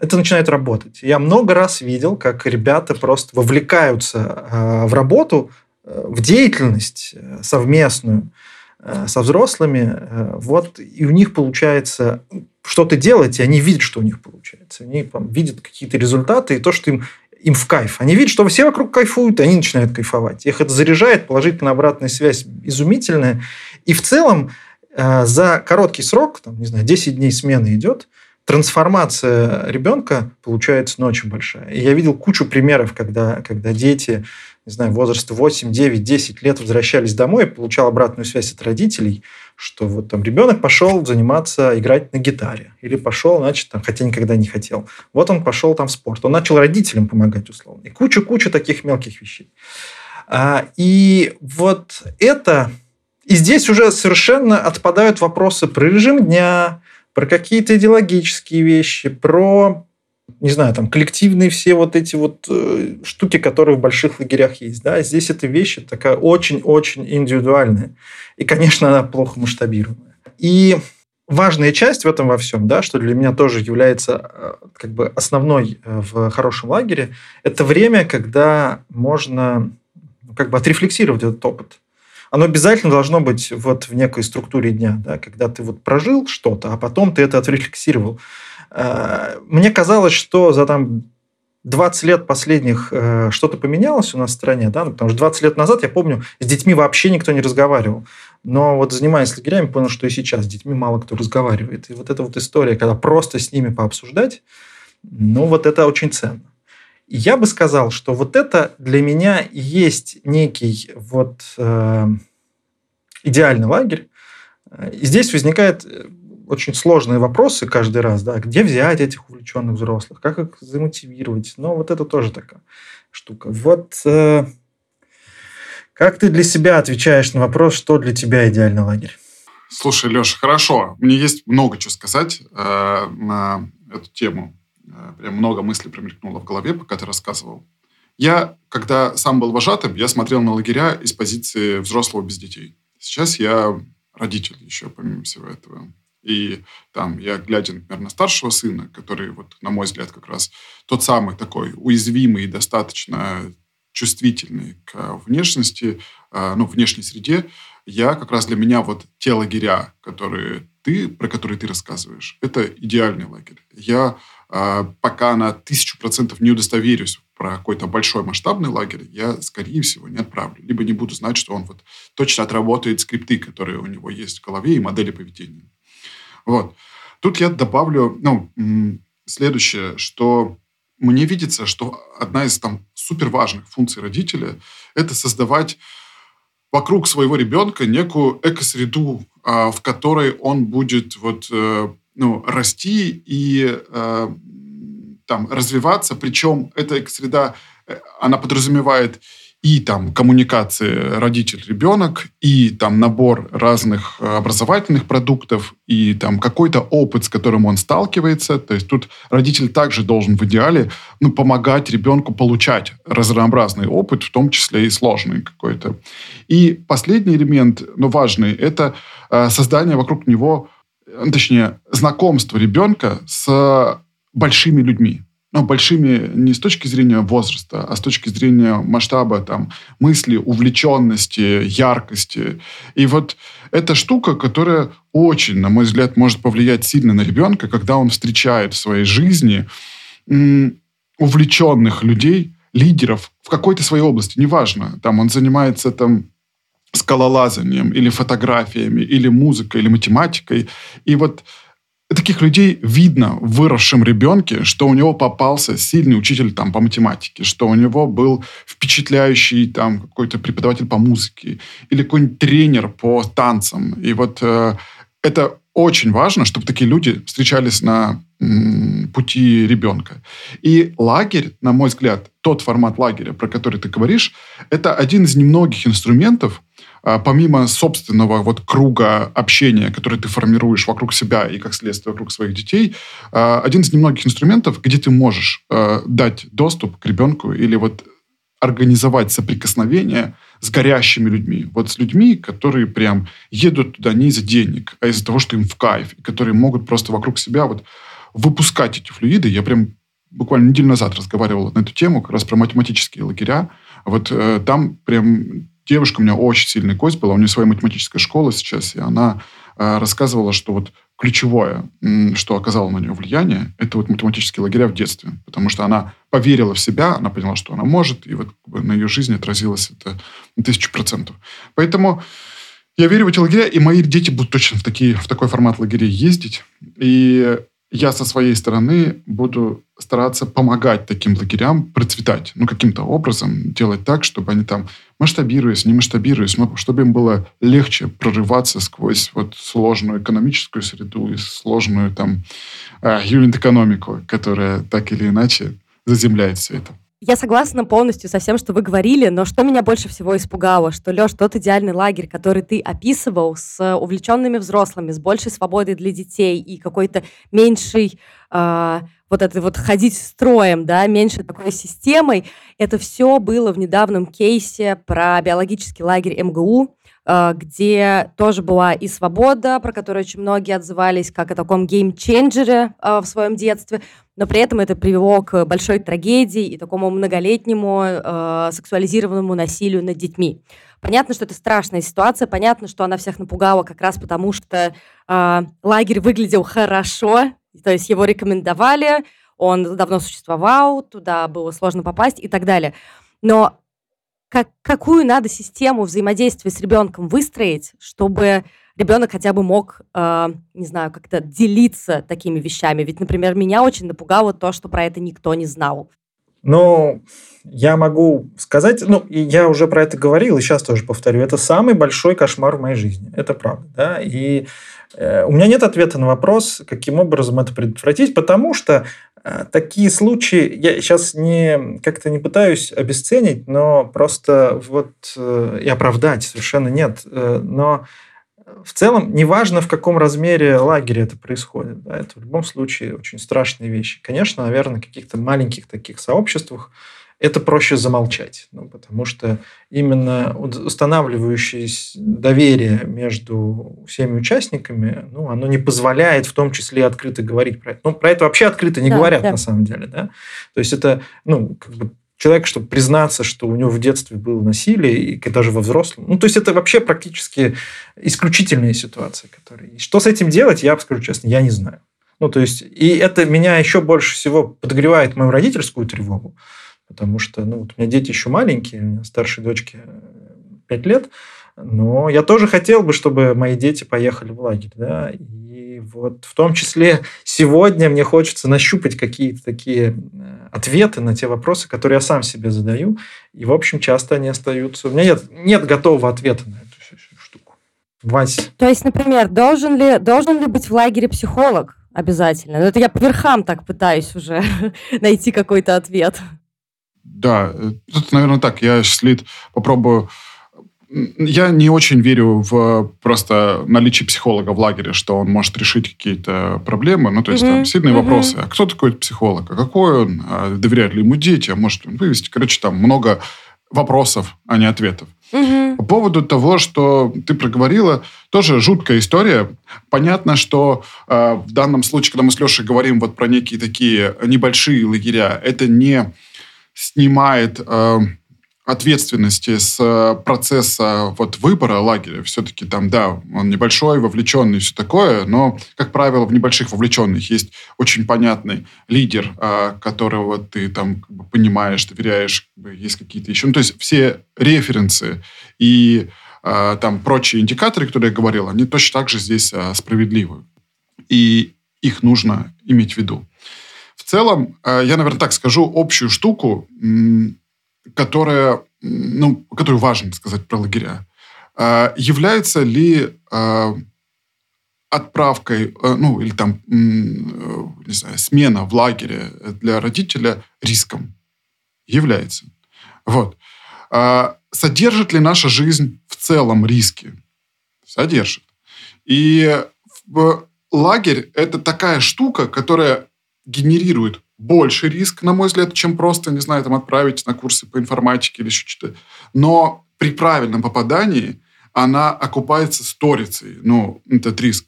это начинает работать. Я много раз видел, как ребята просто вовлекаются э, в работу, э, в деятельность э, совместную со взрослыми, вот, и у них получается что-то делать, и они видят, что у них получается. Они там, видят какие-то результаты, и то, что им, им в кайф. Они видят, что все вокруг кайфуют, и они начинают кайфовать. Их это заряжает, положительная обратная связь изумительная. И в целом за короткий срок, там, не знаю, 10 дней смены идет, трансформация ребенка получается ну, очень большая. И я видел кучу примеров, когда, когда дети, не знаю, возраста 8, 9, 10 лет возвращались домой и получал обратную связь от родителей, что вот там ребенок пошел заниматься, играть на гитаре. Или пошел, значит, там, хотя никогда не хотел. Вот он пошел там в спорт. Он начал родителям помогать, условно. И куча-куча таких мелких вещей. А, и вот это... И здесь уже совершенно отпадают вопросы про режим дня, про какие-то идеологические вещи, про, не знаю, там, коллективные все вот эти вот э, штуки, которые в больших лагерях есть. Да? Здесь эта вещь такая очень-очень индивидуальная. И, конечно, она плохо масштабируемая. И важная часть в этом во всем, да, что для меня тоже является э, как бы основной э, в хорошем лагере, это время, когда можно ну, как бы отрефлексировать этот опыт оно обязательно должно быть вот в некой структуре дня, да, когда ты вот прожил что-то, а потом ты это отрефлексировал. Э, мне казалось, что за там 20 лет последних э, что-то поменялось у нас в стране, да, ну, потому что 20 лет назад, я помню, с детьми вообще никто не разговаривал. Но вот занимаясь лагерями, понял, что и сейчас с детьми мало кто разговаривает. И вот эта вот история, когда просто с ними пообсуждать, ну вот это очень ценно. Я бы сказал, что вот это для меня есть некий вот э, идеальный лагерь. И здесь возникают э, очень сложные вопросы каждый раз, да, где взять этих увлеченных взрослых, как их замотивировать. Но вот это тоже такая штука. Вот э, как ты для себя отвечаешь на вопрос, что для тебя идеальный лагерь? Слушай, Леша, хорошо. Мне есть много чего сказать э, на эту тему. Э, прям много мыслей промелькнуло в голове, пока ты рассказывал. Я, когда сам был вожатым, я смотрел на лагеря из позиции взрослого без детей. Сейчас я родитель еще помимо всего этого. И там я, глядя, например, на старшего сына, который, вот, на мой взгляд, как раз тот самый такой уязвимый и достаточно чувствительный к внешности, э, ну, внешней среде, я как раз для меня вот те лагеря, которые ты, про которые ты рассказываешь, это идеальный лагерь. Я э, пока на тысячу процентов не удостоверюсь про какой-то большой масштабный лагерь, я, скорее всего, не отправлю. Либо не буду знать, что он вот точно отработает скрипты, которые у него есть в голове, и модели поведения. Вот. Тут я добавлю, ну, следующее, что мне видится, что одна из там супер важных функций родителя – это создавать вокруг своего ребенка некую экосреду, а, в которой он будет вот, э, ну, расти и э, там, развиваться. Причем эта экосреда, э, она подразумевает и там коммуникации родитель-ребенок, и там набор разных э, образовательных продуктов, и там какой-то опыт, с которым он сталкивается. То есть тут родитель также должен в идеале ну, помогать ребенку получать разнообразный опыт, в том числе и сложный какой-то. И последний элемент, но важный, это э, создание вокруг него, точнее, знакомство ребенка с большими людьми но большими не с точки зрения возраста, а с точки зрения масштаба там, мысли, увлеченности, яркости. И вот эта штука, которая очень, на мой взгляд, может повлиять сильно на ребенка, когда он встречает в своей жизни увлеченных людей, лидеров в какой-то своей области, неважно, там он занимается там скалолазанием или фотографиями, или музыкой, или математикой. И вот таких людей видно в выросшем ребенке, что у него попался сильный учитель там, по математике, что у него был впечатляющий там, какой-то преподаватель по музыке или какой-нибудь тренер по танцам. И вот э, это очень важно, чтобы такие люди встречались на пути ребенка. И лагерь, на мой взгляд, тот формат лагеря, про который ты говоришь, это один из немногих инструментов, помимо собственного вот круга общения, который ты формируешь вокруг себя и, как следствие, вокруг своих детей, а, один из немногих инструментов, где ты можешь а, дать доступ к ребенку или вот организовать соприкосновение с горящими людьми. Вот с людьми, которые прям едут туда не из-за денег, а из-за того, что им в кайф, и которые могут просто вокруг себя вот выпускать эти флюиды. Я прям буквально неделю назад разговаривал на эту тему, как раз про математические лагеря. Вот э, там прям девушка у меня очень сильный кость была, у нее своя математическая школа сейчас, и она э, рассказывала, что вот ключевое, что оказало на нее влияние, это вот математические лагеря в детстве. Потому что она поверила в себя, она поняла, что она может, и вот на ее жизни отразилось это на тысячу процентов. Поэтому я верю в эти лагеря, и мои дети будут точно в, такие, в такой формат лагерей ездить. И я со своей стороны буду стараться помогать таким лагерям процветать. Ну, каким-то образом делать так, чтобы они там масштабируясь, не масштабируясь, чтобы им было легче прорываться сквозь вот сложную экономическую среду и сложную там а, юнит-экономику, которая так или иначе заземляет все это. Я согласна полностью со всем, что вы говорили, но что меня больше всего испугало, что, Леш, тот идеальный лагерь, который ты описывал с увлеченными взрослыми, с большей свободой для детей и какой-то меньшей э, вот это вот ходить строем, да, меньше такой системой, это все было в недавнем кейсе про биологический лагерь МГУ, э, где тоже была и свобода, про которую очень многие отзывались как о таком геймченджере э, в своем детстве, но при этом это привело к большой трагедии и такому многолетнему э, сексуализированному насилию над детьми. Понятно, что это страшная ситуация, понятно, что она всех напугала как раз потому, что лагерь выглядел хорошо, то есть его рекомендовали, он давно существовал, туда было сложно попасть и так далее. Но как, какую надо систему взаимодействия с ребенком выстроить, чтобы ребенок хотя бы мог, э, не знаю, как-то делиться такими вещами. Ведь, например, меня очень напугало то, что про это никто не знал. Ну, я могу сказать, ну, я уже про это говорил, и сейчас тоже повторю, это самый большой кошмар в моей жизни. Это правда, да, и э, у меня нет ответа на вопрос, каким образом это предотвратить, потому что такие случаи, я сейчас не как-то не пытаюсь обесценить, но просто вот э, и оправдать совершенно нет, э, но в целом, неважно, в каком размере лагеря это происходит, да, это в любом случае очень страшные вещи. Конечно, наверное, в каких-то маленьких таких сообществах это проще замолчать, ну, потому что именно устанавливающее доверие между всеми участниками, ну, оно не позволяет в том числе открыто говорить про это. Ну, про это вообще открыто не да, говорят да. на самом деле, да. То есть это, ну, как бы человек, чтобы признаться, что у него в детстве было насилие, и даже во взрослом. Ну, то есть это вообще практически исключительные ситуации, которые. Что с этим делать, я скажу честно, я не знаю. Ну, то есть, и это меня еще больше всего подогревает мою родительскую тревогу, потому что, ну, вот у меня дети еще маленькие, у меня старшей дочке 5 лет, но я тоже хотел бы, чтобы мои дети поехали в лагерь, да, и вот в том числе сегодня мне хочется нащупать какие-то такие э, ответы на те вопросы, которые я сам себе задаю, и, в общем, часто они остаются... У меня нет, нет готового ответа на эту штуку. Вась. То есть, например, должен ли, должен ли быть в лагере психолог обязательно? Ну, это я по верхам так пытаюсь уже найти какой-то ответ. Да, тут, наверное, так. Я сейчас попробую я не очень верю в просто наличие психолога в лагере, что он может решить какие-то проблемы. Ну, то есть mm-hmm. там сильные mm-hmm. вопросы. А кто такой психолог? А какой он? А доверяют ли ему дети? А может он вывести? Короче, там много вопросов, а не ответов. Mm-hmm. По поводу того, что ты проговорила, тоже жуткая история. Понятно, что э, в данном случае, когда мы с Лешей говорим вот про некие такие небольшие лагеря, это не снимает... Э, ответственности с э, процесса вот выбора лагеря. Все-таки там, да, он небольшой, вовлеченный, все такое, но, как правило, в небольших вовлеченных есть очень понятный лидер, а, которого ты там как бы, понимаешь, доверяешь, как бы, есть какие-то еще... Ну, то есть все референсы и а, там прочие индикаторы, которые я говорил, они точно так же здесь справедливы. И их нужно иметь в виду. Целом, я, наверное, так скажу общую штуку, которая, ну, которую важно сказать про лагеря. А, является ли а, отправкой, ну, или там, не знаю, смена в лагере для родителя риском? Является. Вот. Содержит ли наша жизнь в целом риски? Содержит. И лагерь – это такая штука, которая генерирует больше риск, на мой взгляд, чем просто, не знаю, там отправить на курсы по информатике или еще что-то. Но при правильном попадании она окупается сторицей, ну, этот риск.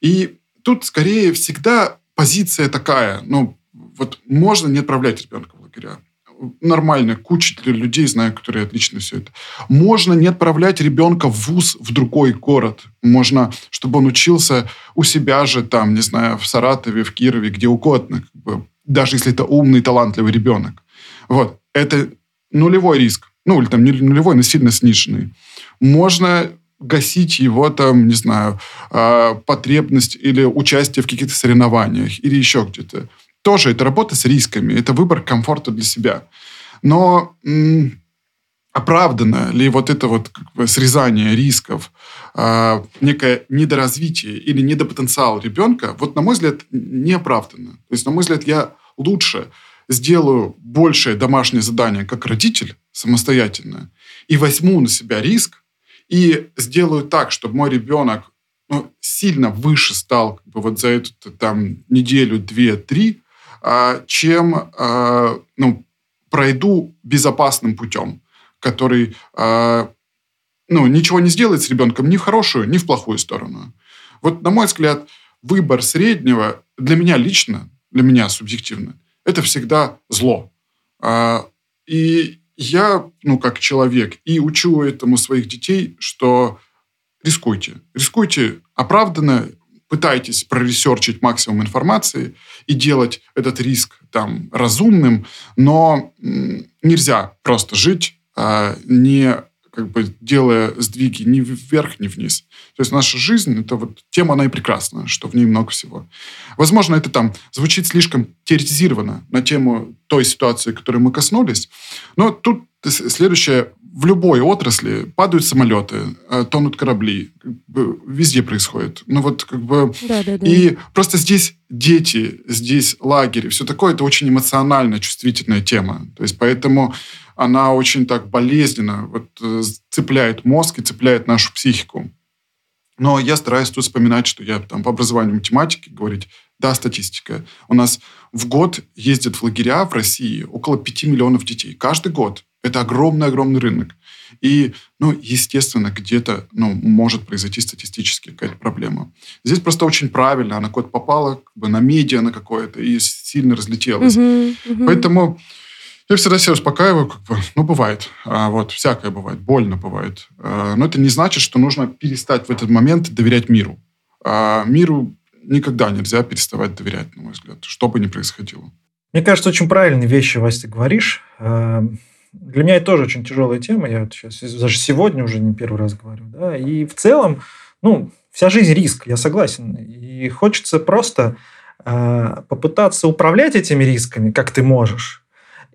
И тут скорее всегда позиция такая, ну, вот можно не отправлять ребенка в лагеря. Нормально, куча людей знаю, которые отлично все это. Можно не отправлять ребенка в вуз в другой город. Можно, чтобы он учился у себя же, там, не знаю, в Саратове, в Кирове, где угодно. Как бы даже если это умный, талантливый ребенок. Вот. Это нулевой риск. Ну, или там не нулевой, но сильно сниженный. Можно гасить его там, не знаю, а, потребность или участие в каких-то соревнованиях или еще где-то. Тоже это работа с рисками, это выбор комфорта для себя. Но м- оправдано ли вот это вот как бы срезание рисков, э, некое недоразвитие или недопотенциал ребенка, вот на мой взгляд, не оправдано. То есть, на мой взгляд, я лучше сделаю большее домашнее задание как родитель самостоятельно и возьму на себя риск и сделаю так, чтобы мой ребенок ну, сильно выше стал как бы, вот за эту там неделю, две, три, чем э, ну, пройду безопасным путем который э, ну, ничего не сделает с ребенком ни в хорошую, ни в плохую сторону. Вот, на мой взгляд, выбор среднего для меня лично, для меня субъективно, это всегда зло. А, и я, ну, как человек, и учу этому своих детей, что рискуйте. Рискуйте оправданно, пытайтесь проресерчить максимум информации и делать этот риск там разумным, но нельзя просто жить а не как бы делая сдвиги ни вверх, ни вниз. То есть наша жизнь, это вот тема, она и прекрасна, что в ней много всего. Возможно, это там звучит слишком теоретизированно на тему той ситуации, которой мы коснулись, но тут следующее. В любой отрасли падают самолеты, э, тонут корабли. Везде происходит. Ну вот как бы... Да, да, да. И просто здесь дети, здесь лагерь, все такое, это очень эмоционально чувствительная тема. То есть поэтому она очень так болезненно вот, э, цепляет мозг и цепляет нашу психику. Но я стараюсь тут вспоминать, что я там по образованию математики говорить, да, статистика. У нас в год ездят в лагеря в России около 5 миллионов детей. Каждый год. Это огромный-огромный рынок. И, ну, естественно, где-то ну, может произойти статистически какая-то проблема. Здесь просто очень правильно. Она куда-то попала как бы, на медиа на какое-то и сильно разлетелась. Uh-huh, uh-huh. Поэтому я всегда себя успокаиваю, как бы, ну, бывает. А, вот, всякое бывает. Больно бывает. А, но это не значит, что нужно перестать в этот момент доверять миру. А, миру никогда нельзя переставать доверять, на мой взгляд, что бы ни происходило. Мне кажется, очень правильные вещи, Вася, ты говоришь. А, для меня это тоже очень тяжелая тема. Я вот сейчас даже сегодня уже не первый раз говорю. Да? И в целом, ну, вся жизнь риск, я согласен. И хочется просто э, попытаться управлять этими рисками, как ты можешь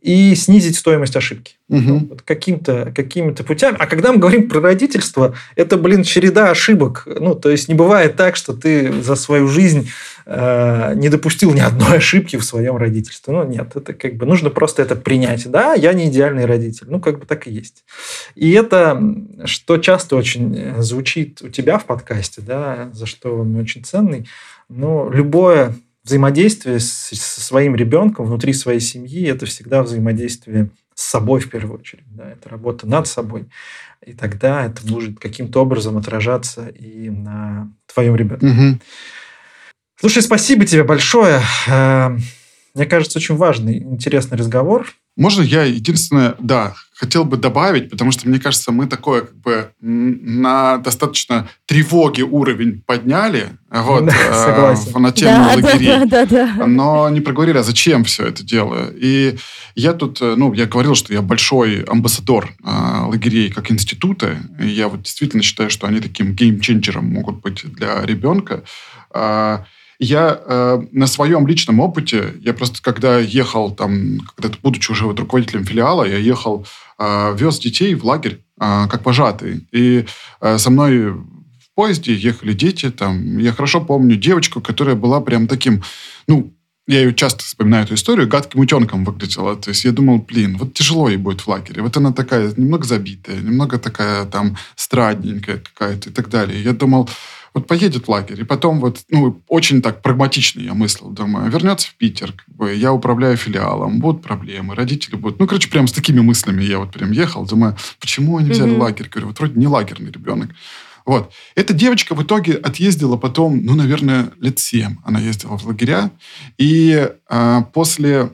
и снизить стоимость ошибки. Угу. Вот каким-то какими путями. А когда мы говорим про родительство, это, блин, череда ошибок. Ну, то есть не бывает так, что ты за свою жизнь э, не допустил ни одной ошибки в своем родительстве. Ну, нет, это как бы нужно просто это принять. Да, я не идеальный родитель. Ну, как бы так и есть. И это, что часто очень звучит у тебя в подкасте, да, за что он очень ценный, но любое взаимодействие с, со своим ребенком внутри своей семьи это всегда взаимодействие с собой в первую очередь. Да, это работа над собой. И тогда это может каким-то образом отражаться и на твоем ребенке. Угу. Слушай, спасибо тебе большое. Э, мне кажется, очень важный, интересный разговор. Можно я единственное, да, хотел бы добавить, потому что, мне кажется, мы такое как бы на достаточно тревоге уровень подняли вот, да, э, на тему да, лагерей. Да, да, да, да. Но не проговорили, а зачем все это дело. И я тут, э, ну, я говорил, что я большой амбассадор э, лагерей как института. И я вот действительно считаю, что они таким геймченджером могут быть для ребенка. Э, я э, на своем личном опыте, я просто когда ехал там, когда будучи уже вот руководителем филиала, я ехал, э, вез детей в лагерь э, как вожатый. И э, со мной в поезде ехали дети. Там, я хорошо помню девочку, которая была прям таким, ну, я ее часто вспоминаю эту историю, гадким утенком выглядела. То есть я думал, блин, вот тяжело ей будет в лагере. Вот она такая немного забитая, немного такая там страдненькая какая-то и так далее. Я думал, вот поедет в лагерь, и потом вот, ну, очень так прагматично я мыслил, думаю, вернется в Питер, как бы, я управляю филиалом, будут проблемы, родители будут. Ну, короче, прям с такими мыслями я вот прям ехал, думаю, почему они взяли mm-hmm. лагерь? Говорю, вот вроде не лагерный ребенок. Вот. Эта девочка в итоге отъездила потом, ну, наверное, лет семь она ездила в лагеря. И э, после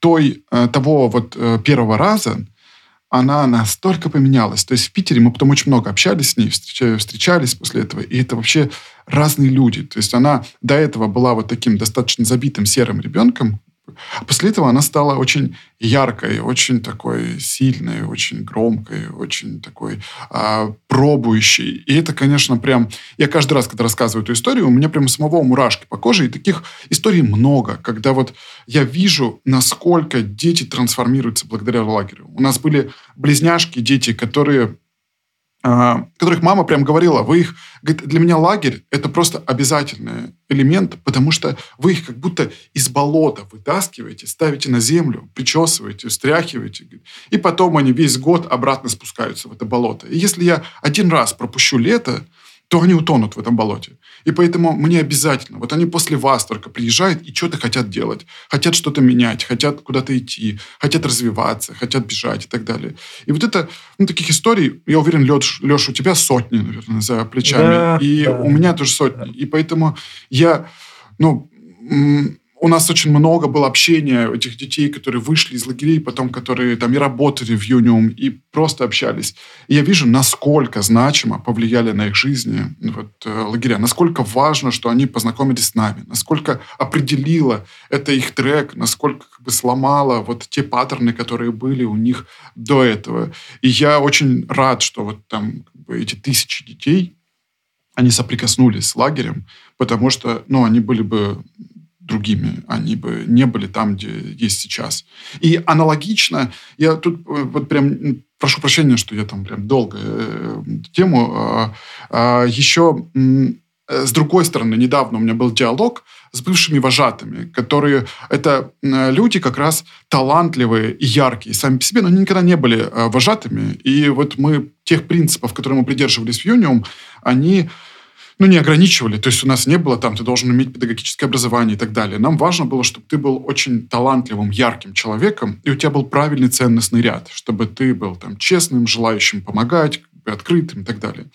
той, э, того вот э, первого раза она настолько поменялась. То есть в Питере мы потом очень много общались с ней, встречались после этого, и это вообще разные люди. То есть она до этого была вот таким достаточно забитым серым ребенком, после этого она стала очень яркой, очень такой сильной, очень громкой, очень такой а, пробующей. И это, конечно, прям... Я каждый раз, когда рассказываю эту историю, у меня прям самого мурашки по коже. И таких историй много, когда вот я вижу, насколько дети трансформируются благодаря лагерю. У нас были близняшки, дети, которые которых мама прям говорила, вы их, говорит, для меня лагерь это просто обязательный элемент, потому что вы их как будто из болота вытаскиваете, ставите на землю, причесываете, встряхиваете, и потом они весь год обратно спускаются в это болото. И если я один раз пропущу лето, то они утонут в этом болоте. И поэтому мне обязательно, вот они после вас только приезжают и что-то хотят делать. Хотят что-то менять, хотят куда-то идти, хотят развиваться, хотят бежать и так далее. И вот это, ну, таких историй, я уверен, Леш, Леш у тебя сотни, наверное, за плечами. Да, и да, у меня тоже сотни. Да. И поэтому я, ну, у нас очень много было общения этих детей, которые вышли из лагерей, потом которые там и работали в Юниум, и просто общались. И я вижу, насколько значимо повлияли на их жизни вот, э, лагеря, насколько важно, что они познакомились с нами, насколько определило это их трек, насколько как бы сломало вот те паттерны, которые были у них до этого. И я очень рад, что вот там как бы, эти тысячи детей, они соприкоснулись с лагерем, потому что, ну, они были бы другими, они бы не были там, где есть сейчас. И аналогично, я тут э, вот прям прошу прощения, что я там прям долго э, тему, а, а, еще э, с другой стороны, недавно у меня был диалог с бывшими вожатыми, которые это люди как раз талантливые и яркие сами по себе, но они никогда не были вожатыми. И вот мы тех принципов, которые мы придерживались в Юниум, они ну, не ограничивали. То есть у нас не было там, ты должен иметь педагогическое образование и так далее. Нам важно было, чтобы ты был очень талантливым, ярким человеком, и у тебя был правильный ценностный ряд, чтобы ты был там честным, желающим помогать, открытым и так далее.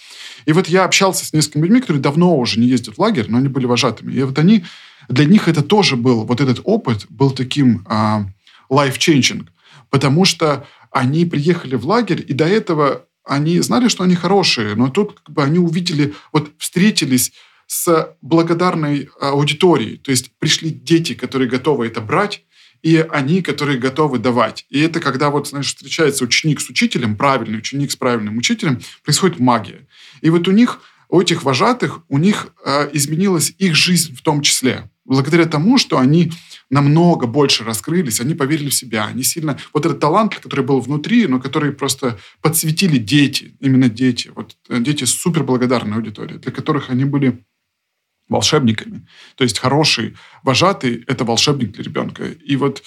И вот я общался с несколькими людьми, которые давно уже не ездят в лагерь, но они были вожатыми. И вот они, для них это тоже был, вот этот опыт был таким а, life-changing, потому что они приехали в лагерь, и до этого они знали, что они хорошие, но тут как бы они увидели, вот встретились с благодарной аудиторией. То есть пришли дети, которые готовы это брать, и они, которые готовы давать. И это когда вот, знаешь, встречается ученик с учителем, правильный ученик с правильным учителем, происходит магия. И вот у них, у этих вожатых, у них э, изменилась их жизнь в том числе. Благодаря тому, что они намного больше раскрылись, они поверили в себя, они сильно... Вот этот талант, который был внутри, но который просто подсветили дети, именно дети. Вот э, дети с суперблагодарной аудиторией, для которых они были волшебниками. То есть хороший вожатый – это волшебник для ребенка. И вот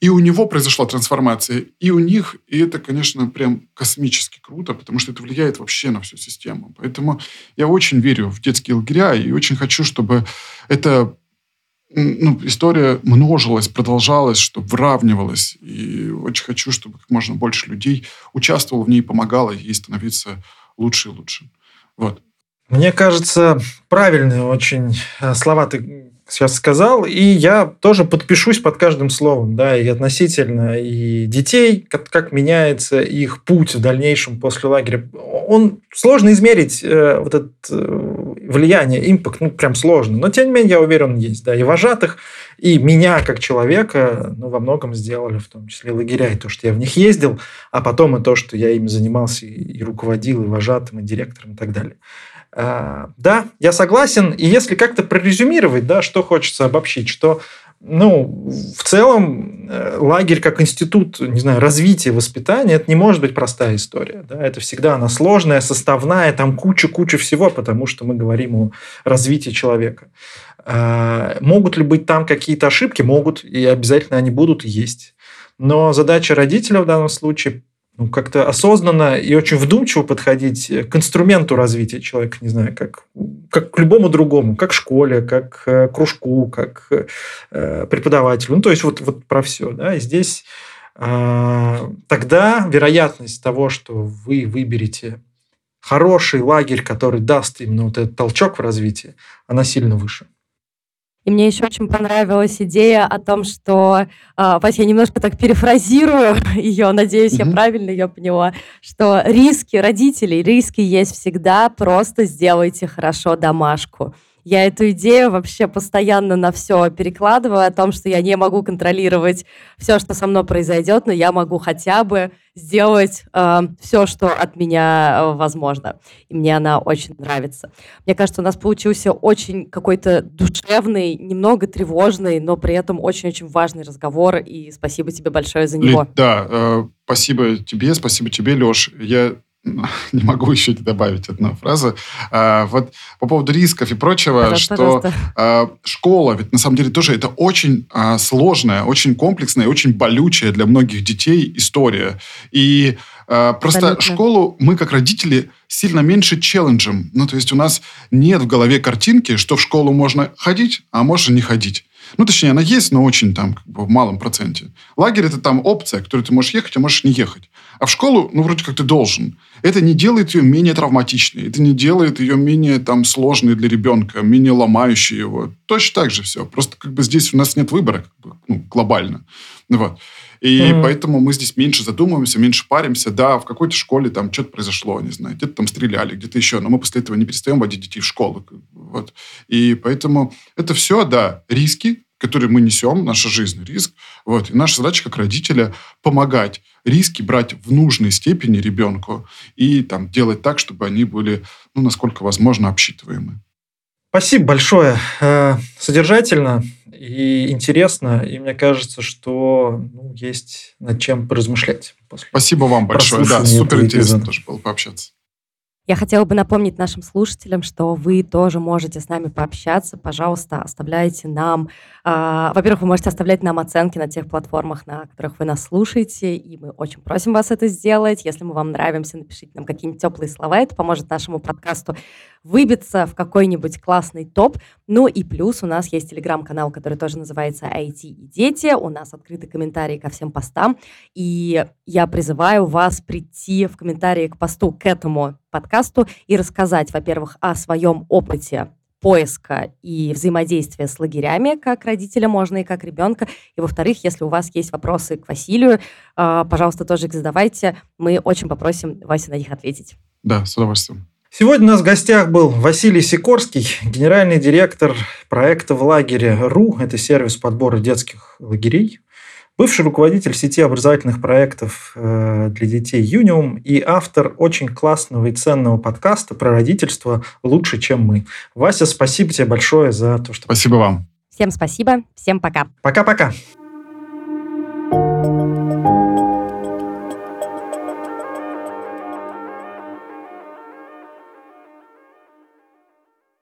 и у него произошла трансформация, и у них, и это, конечно, прям космически круто, потому что это влияет вообще на всю систему. Поэтому я очень верю в детские лагеря и очень хочу, чтобы эта ну, история множилась, продолжалась, чтобы выравнивалась. И очень хочу, чтобы как можно больше людей участвовало в ней, помогало ей становиться лучше и лучше. Вот. Мне кажется, правильные очень э, слова ты сейчас сказал, и я тоже подпишусь под каждым словом, да, и относительно и детей, как, как меняется их путь в дальнейшем после лагеря. Он сложно измерить э, вот это э, влияние, импакт, ну, прям сложно, но тем не менее, я уверен, есть, да, и вожатых, и меня как человека, ну, во многом сделали, в том числе лагеря, и то, что я в них ездил, а потом и то, что я ими занимался и руководил, и вожатым, и директором, и так далее. А, да, я согласен. И если как-то прорезюмировать, да, что хочется обобщить, что ну, в целом э, лагерь как институт, не знаю, развития, воспитания, это не может быть простая история. Да? Это всегда она сложная, составная, там куча-куча всего, потому что мы говорим о развитии человека. А, могут ли быть там какие-то ошибки? Могут, и обязательно они будут есть. Но задача родителя в данном случае ну, как-то осознанно и очень вдумчиво подходить к инструменту развития человека, не знаю, как, как к любому другому, как школе, как к кружку, как к э, преподавателю. Ну, то есть вот, вот про все. Да? И здесь э, тогда вероятность того, что вы выберете хороший лагерь, который даст именно вот этот толчок в развитии, она сильно выше. И мне еще очень понравилась идея о том, что, э, Вась, я немножко так перефразирую ее, надеюсь, mm-hmm. я правильно ее поняла, что риски родителей, риски есть всегда, просто сделайте хорошо домашку. Я эту идею вообще постоянно на все перекладываю, о том, что я не могу контролировать все, что со мной произойдет, но я могу хотя бы сделать э, все, что от меня э, возможно. И мне она очень нравится. Мне кажется, у нас получился очень какой-то душевный, немного тревожный, но при этом очень-очень важный разговор. И спасибо тебе большое за него. Да, э, спасибо тебе, спасибо тебе, Леш. Я не могу еще добавить одну фразу. А, вот по поводу рисков и прочего, пожалуйста, что пожалуйста. А, школа, ведь на самом деле тоже это очень а, сложная, очень комплексная, очень болючая для многих детей история. И Просто Абсолютно. школу мы, как родители, сильно меньше челленджем. Ну, то есть у нас нет в голове картинки, что в школу можно ходить, а можно не ходить. Ну, точнее, она есть, но очень там как бы в малом проценте. Лагерь – это там опция, которую ты можешь ехать, а можешь не ехать. А в школу, ну, вроде как ты должен. Это не делает ее менее травматичной. Это не делает ее менее там сложной для ребенка, менее ломающей его. Точно так же все. Просто как бы здесь у нас нет выбора как бы, ну, глобально. Вот. И mm-hmm. поэтому мы здесь меньше задумываемся, меньше паримся. Да, в какой-то школе там что-то произошло, не знаю, где-то там стреляли, где-то еще. Но мы после этого не перестаем водить детей в школу. Вот. И поэтому это все, да, риски, которые мы несем, наша жизнь, риск. Вот. И наша задача как родителя помогать риски брать в нужной степени ребенку и там, делать так, чтобы они были, ну, насколько возможно, обсчитываемы. Спасибо большое. Э, содержательно и интересно. И мне кажется, что ну, есть над чем поразмышлять. После Спасибо вам большое. Да, супер интересно тоже было пообщаться. Я хотела бы напомнить нашим слушателям, что вы тоже можете с нами пообщаться. Пожалуйста, оставляйте нам... Э, во-первых, вы можете оставлять нам оценки на тех платформах, на которых вы нас слушаете, и мы очень просим вас это сделать. Если мы вам нравимся, напишите нам какие-нибудь теплые слова. Это поможет нашему подкасту выбиться в какой-нибудь классный топ. Ну и плюс у нас есть телеграм-канал, который тоже называется IT и дети. У нас открыты комментарии ко всем постам. И я призываю вас прийти в комментарии к посту к этому подкасту и рассказать, во-первых, о своем опыте поиска и взаимодействия с лагерями, как родителя можно и как ребенка. И, во-вторых, если у вас есть вопросы к Василию, а, пожалуйста, тоже их задавайте. Мы очень попросим Вася на них ответить. Да, с удовольствием. Сегодня у нас в гостях был Василий Сикорский, генеральный директор проекта в лагере РУ. Это сервис подбора детских лагерей бывший руководитель сети образовательных проектов э, для детей «Юниум» и автор очень классного и ценного подкаста про родительство «Лучше, чем мы». Вася, спасибо тебе большое за то, что... Спасибо вам. Всем спасибо, всем пока. Пока-пока.